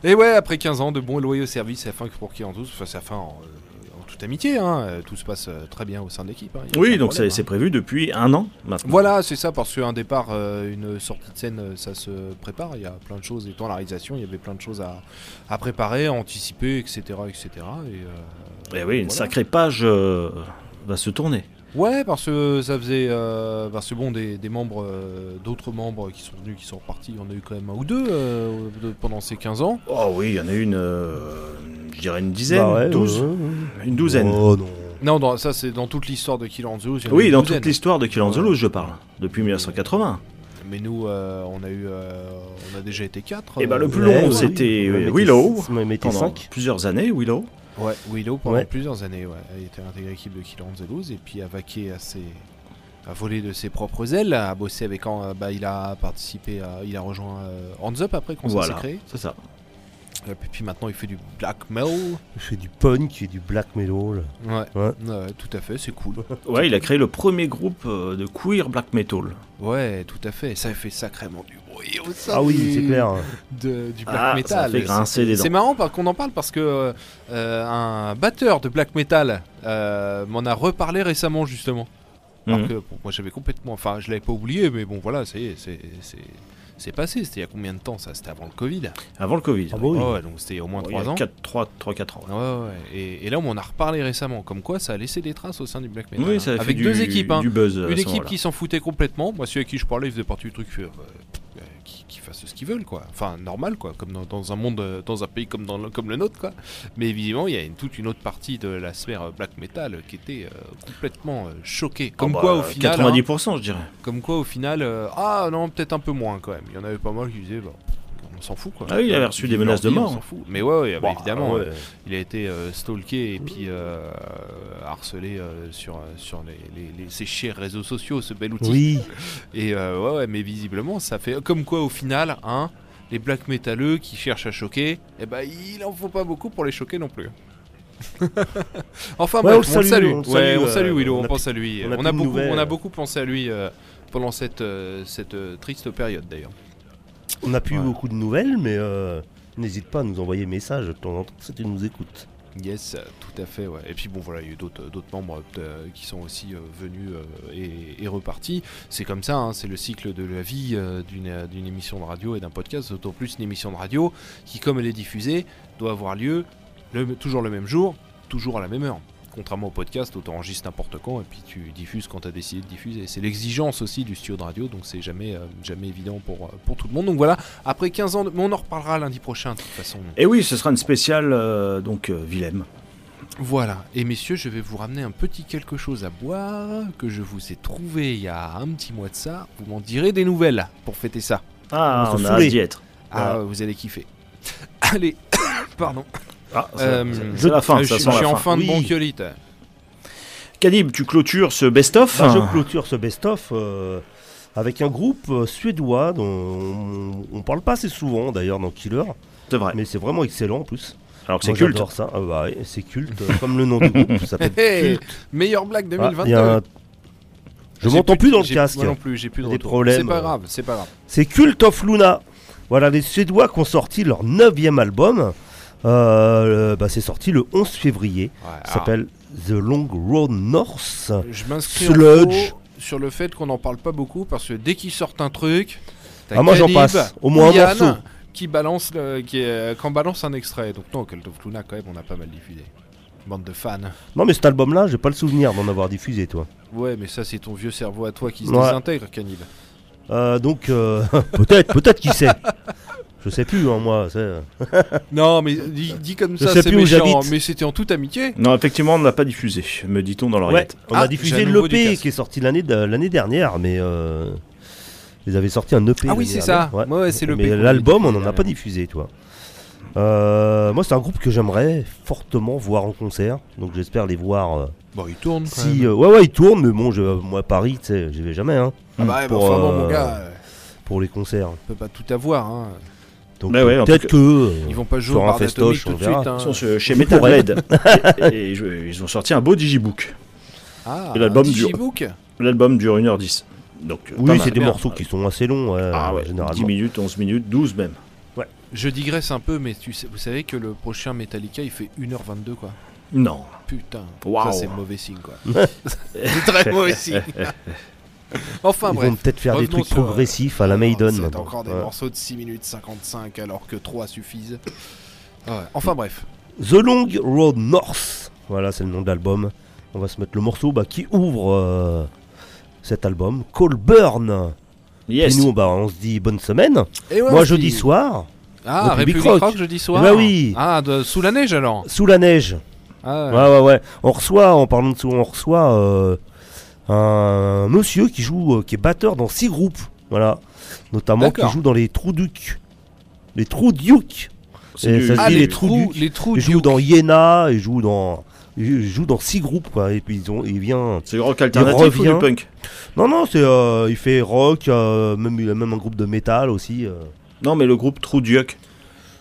Et ouais, après 15 ans de bons et loyaux services, c'est la fin pour qui en tous, enfin c'est la fin en, euh, en toute amitié, hein. tout se passe euh, très bien au sein de l'équipe. hein, y Oui, donc c'est hein. prévu depuis un an maintenant. Voilà, c'est ça, parce qu'un départ, euh, une sortie de scène, euh, ça se prépare, il y a plein de choses, étant la réalisation, il y avait plein de choses à, à préparer, à anticiper, etc. etc. Et, euh, Eh oui, une voilà. sacrée page euh, va se tourner. Ouais, parce que ça faisait. Euh, parce que bon, des, des membres, euh, d'autres membres qui sont venus, qui sont repartis, on a eu quand même un ou deux euh, de- pendant ces 15 ans. Oh oui, il y en a une, euh, je dirais une dizaine, Bah ouais, douze, ouais, ouais. une douzaine. Oh non. Non, dans- ça c'est dans toute l'histoire de Kill on the Loose, oui, dans toute l'histoire de Kill on the. Loose, je parle, depuis 1980. Mais nous, euh, on a eu, euh, on a déjà été quatre. Et bah euh, le plus long, c'était oui. euh, Willow, pendant cinq. plusieurs années, Willow. Ouais, Willow pendant Ouais. plusieurs années, ouais. Elle était intégrée à l'équipe de Killer on the Loose et puis a vaqué à ses. a volé de ses propres ailes, a bossé avec. bah, il a participé à. Il a rejoint Hands Up après ça Voilà, s'est créé. c'est ça. Et puis, puis maintenant il fait du black metal. Je fais du punk et du black metal. Ouais. Ouais. Ouais, tout à fait, c'est cool. Ouais, il a créé le premier groupe euh, de queer black metal. Ouais, tout à fait. Ça fait sacrément du bruit au sein Ah oui, du- c'est clair. de- du black Ah, metal. ça fait grincer des dents. C'est marrant qu'on en parle parce que euh, un batteur de black metal euh, m'en a reparlé récemment justement. Alors Mhm. que bon, moi j'avais complètement, enfin je l'avais pas oublié, mais bon voilà, ça y est, c'est c'est- passé. C'était il y a combien de temps ça? C'était avant le Covid. Avant le Covid. Ah bah oui. Ouais, donc c'était au moins Bon, il y 3 a ans. 4, 3, 3, 4 ans. Ouais, ouais. Et, et là on m'en a reparlé récemment, comme quoi ça a laissé des traces au sein du black metal. Oui, hein. ça a fait Avec du, deux équipes, hein. du buzz. Une équipe qui s'en foutait complètement. Moi, celui à qui je parlais, il faisait partie du truc. euh, euh, qui, qui fassent ce qu'ils veulent, quoi. Enfin, normal, quoi. Comme dans, dans un monde, euh, dans un pays comme, dans le, comme le nôtre, quoi. Mais évidemment, il y a une, toute une autre partie de la sphère euh, black metal qui était euh, complètement euh, choquée. Comme Ah bah, quoi, au final. hein, 90%, je dirais. comme quoi, au final. euh, ah non, peut-être un peu moins, quand même. Il y en avait pas mal qui disaient. bah, on s'en fout quoi. Ah oui, il avait reçu des menaces de mort. On s'en fout. Mais ouais, ouais, bah, Bah, évidemment, ouais. euh, il a été euh, stalké et puis euh, harcelé sur, sur les, les- les- ces chers réseaux sociaux, ce bel outil. Oui. Et ouais, ouais, mais visiblement, ça fait comme quoi au final, hein, les black métalleux qui cherchent à choquer, eh ben il en faut pas beaucoup pour les choquer non plus. enfin Ouais, bref, on on, le salue, on ouais, salue, on salue euh, Willow, on pense à lui. on a a, beaucoup, on a beaucoup pensé à lui euh, pendant cette, euh, cette triste période d'ailleurs. On n'a plus Ouais. beaucoup de nouvelles, mais euh, n'hésite pas à nous envoyer message de temps en temps si tu nous écoutes. Yes, euh, tout à fait, ouais. Et puis bon, voilà, il y a eu d'autres membres euh, qui sont aussi euh, venus euh, et, et repartis. C'est comme ça, hein, c'est le cycle de la vie euh, d'une euh, d'une émission de radio et d'un podcast, d'autant plus une émission de radio qui, comme elle est diffusée, doit avoir lieu le- toujours le même jour, toujours à la même heure. Contrairement au podcast, où tu enregistres n'importe quand et puis tu diffuses quand tu as décidé de diffuser. C'est l'exigence aussi du studio de radio, donc c'est jamais, euh, jamais évident pour, euh, pour tout le monde. Donc voilà, après 15 ans, de... mais on en reparlera lundi prochain de toute façon. Et oui, ce sera une spéciale, euh, donc, euh, Willem. Voilà, et messieurs, je vais vous ramener un petit quelque chose à boire que je vous ai trouvé il y a un petit mois de ça. Vous m'en direz des nouvelles pour fêter ça. Ah, On on a hâte d'y être. Ah, vous allez kiffer. Allez, pardon. Ah, c'est Euh, c'est la fin, ça je, sent je suis la en fin. de Oui. bronchiolite. Canib, tu clôtures ce best-of Bah, je clôture ce best-of euh, avec un groupe euh, suédois dont on, on parle pas assez souvent d'ailleurs dans Killer, C'est vrai. mais c'est vraiment excellent en plus. Alors que c'est culte. j'adore ça. Ah bah ouais, c'est culte, euh, comme le nom du groupe, ça Hey, Culte. meilleure blague Ah, 2022. il y a un- Je m'entends plus dans le casque. Moi non plus, j'ai plus de Des retour. problèmes, C'est pas grave, c'est pas grave. C'est Cult of Luna. Voilà, les Suédois qui ont sorti leur neuvième album. Euh, bah, c'est sorti le 11 février. Ouais, Ça alors, s'appelle The Long Road North. je m'inscris Sludge. sur le fait qu'on n'en parle pas beaucoup parce que dès qu'ils sortent un truc, t'as Ah, moi, j'en passe. Au moins un morceau. qui balance, le- qui est, quand balance un extrait. Donc non, Cult of Luna quand même, on a pas mal diffusé. Bande de fans. Non, mais cet album-là, j'ai pas le souvenir d'en avoir diffusé, toi. Ouais, mais ça c'est ton vieux cerveau à toi qui se Ouais. désintègre, Canib. Euh, donc, euh, peut-être, peut-être qui sait. Je sais plus, hein, moi. c'est- Non, mais dis, dis comme Je ça, sais c'est méchant. Mais c'était en toute amitié. Non, effectivement, on ne l'a pas diffusé, me dit-on dans Ouais, l'oreillette. on Ah, a j'ai diffusé l'EP qui est sorti l'année de- l'année dernière, mais euh, ils avaient sorti un EP. Ah oui, c'est ça. Ouais, ouais, c'est l'EP Mais l'album, on diffusé en a pas diffusé, toi. Euh, moi, c'est un groupe que j'aimerais fortement voir en concert, donc j'espère les voir. euh, Bon, il tourne. Quand si, même. euh, ouais, ouais, ils tournent, mais bon, je, moi, Paris, tu sais, j'y vais jamais, hein, Ah bah, ouais, bah, pour, enfin bon, mon euh, gars, euh, pour les concerts. on peut pas tout avoir. Hein. Donc, Mais ouais, en peut-être que. euh, Ils vont pas jouer d'Atomique festoche, tout de suite. hein. Ils sont chez Metal. Blade. et, et je- ils ont sorti un beau digibook. Ah, Et l'album un dure. Digibook L'album dure 1h10. Donc, euh, pas Oui, c'est des morceaux qui sont assez longs, ouais, Ah ouais, généralement. 10 minutes, 11 minutes, 12 même. Je digresse un peu, mais tu sais, vous savez que le prochain Metallica il fait 1h22 quoi. Non. Putain, Waouh. ça c'est mauvais signe quoi. c'est très mauvais signe. enfin Ils bref. vont peut-être faire des trucs sur- progressifs à la Maiden. C'est maintenant. encore des Ouais. morceaux de 6 minutes 55 alors que 3 suffisent. Ah ouais. Enfin bref. The Long Road North. Voilà, c'est le nom de l'album. On va se mettre le morceau bah, qui ouvre euh, cet album. Call Burn. Yes. Et nous, bah, on se dit bonne semaine. Et ouais, Moi, jeudi soir, Ah, République Rock. Rock jeudi soir. Bah oui. Ah, de- sous la neige alors. sous la neige. Ah, Ouais, ouais, ouais. On reçoit, en parlant de sous, on reçoit euh, un monsieur qui joue, euh, qui est batteur dans six groupes. Voilà. Notamment qui joue dans les Trous Duc. Les Trous Duc. C'est Et du- ça se Ah, dit les, les Trous les trous Il joue Duke. dans Iéna, il joue dans, il joue dans six groupes quoi. Et puis ils ont, il vient. C'est rock alternatif ou du punk Non non, c'est, euh, il fait rock, euh, même il a même un groupe de métal aussi. euh. Non, mais le groupe True Duke.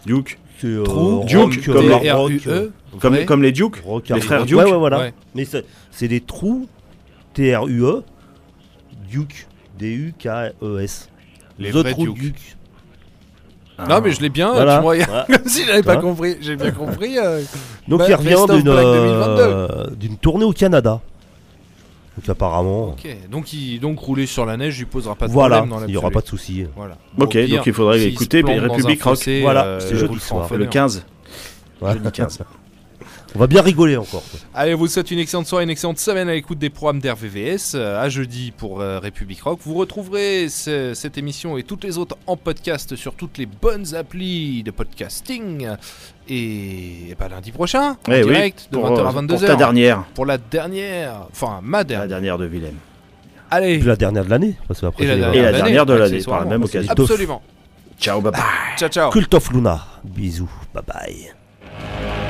Duke. C'est euh, Duke, euh, comme rock, les Comme, Duke. rock, Les hard frères. Duke Ouais, ouais, voilà. Ouais. Mais c'est, c'est des trous T R U E Duke D U K E S. Les The vrais True Duke. Duke. Non, mais je l'ai bien. Voilà. Tu me regardes Voilà. comme si j'avais pas compris. J'ai bien compris. euh. Donc Bah, il revient d'une, euh, d'une tournée au Canada. Donc apparemment, Ok. Donc, il, donc rouler sur la neige, il posera pas de voilà, problème dans il n'y aura pas de souci. Voilà. Ok, pire, donc il faudrait écouter République Rock. fossé, Voilà, euh, c'est jeudi soir. Le flaneur. 15. Ouais. Jeudi 15. On va bien rigoler encore. quoi. Allez, vous souhaite une excellente soirée, une excellente semaine à l'écoute des programmes d'RVVS. Euh, à jeudi pour euh, République Rock. Vous retrouverez ce- cette émission et toutes les autres en podcast sur toutes les bonnes applis de podcasting. Et, bah, lundi prochain, en Eh oui, direct, de pour, 20h à euh, 22h. pour ta dernière. Pour la dernière, enfin ma La dernière. dernière de Willem. Allez, Et puis la dernière de l'année. Parce que après, Et la dernière. Et la dernière de l'année, par la même occasion. Absolument. Ciao, bye bye. Ciao, ciao. Cult of Luna. Bisous. Bye bye.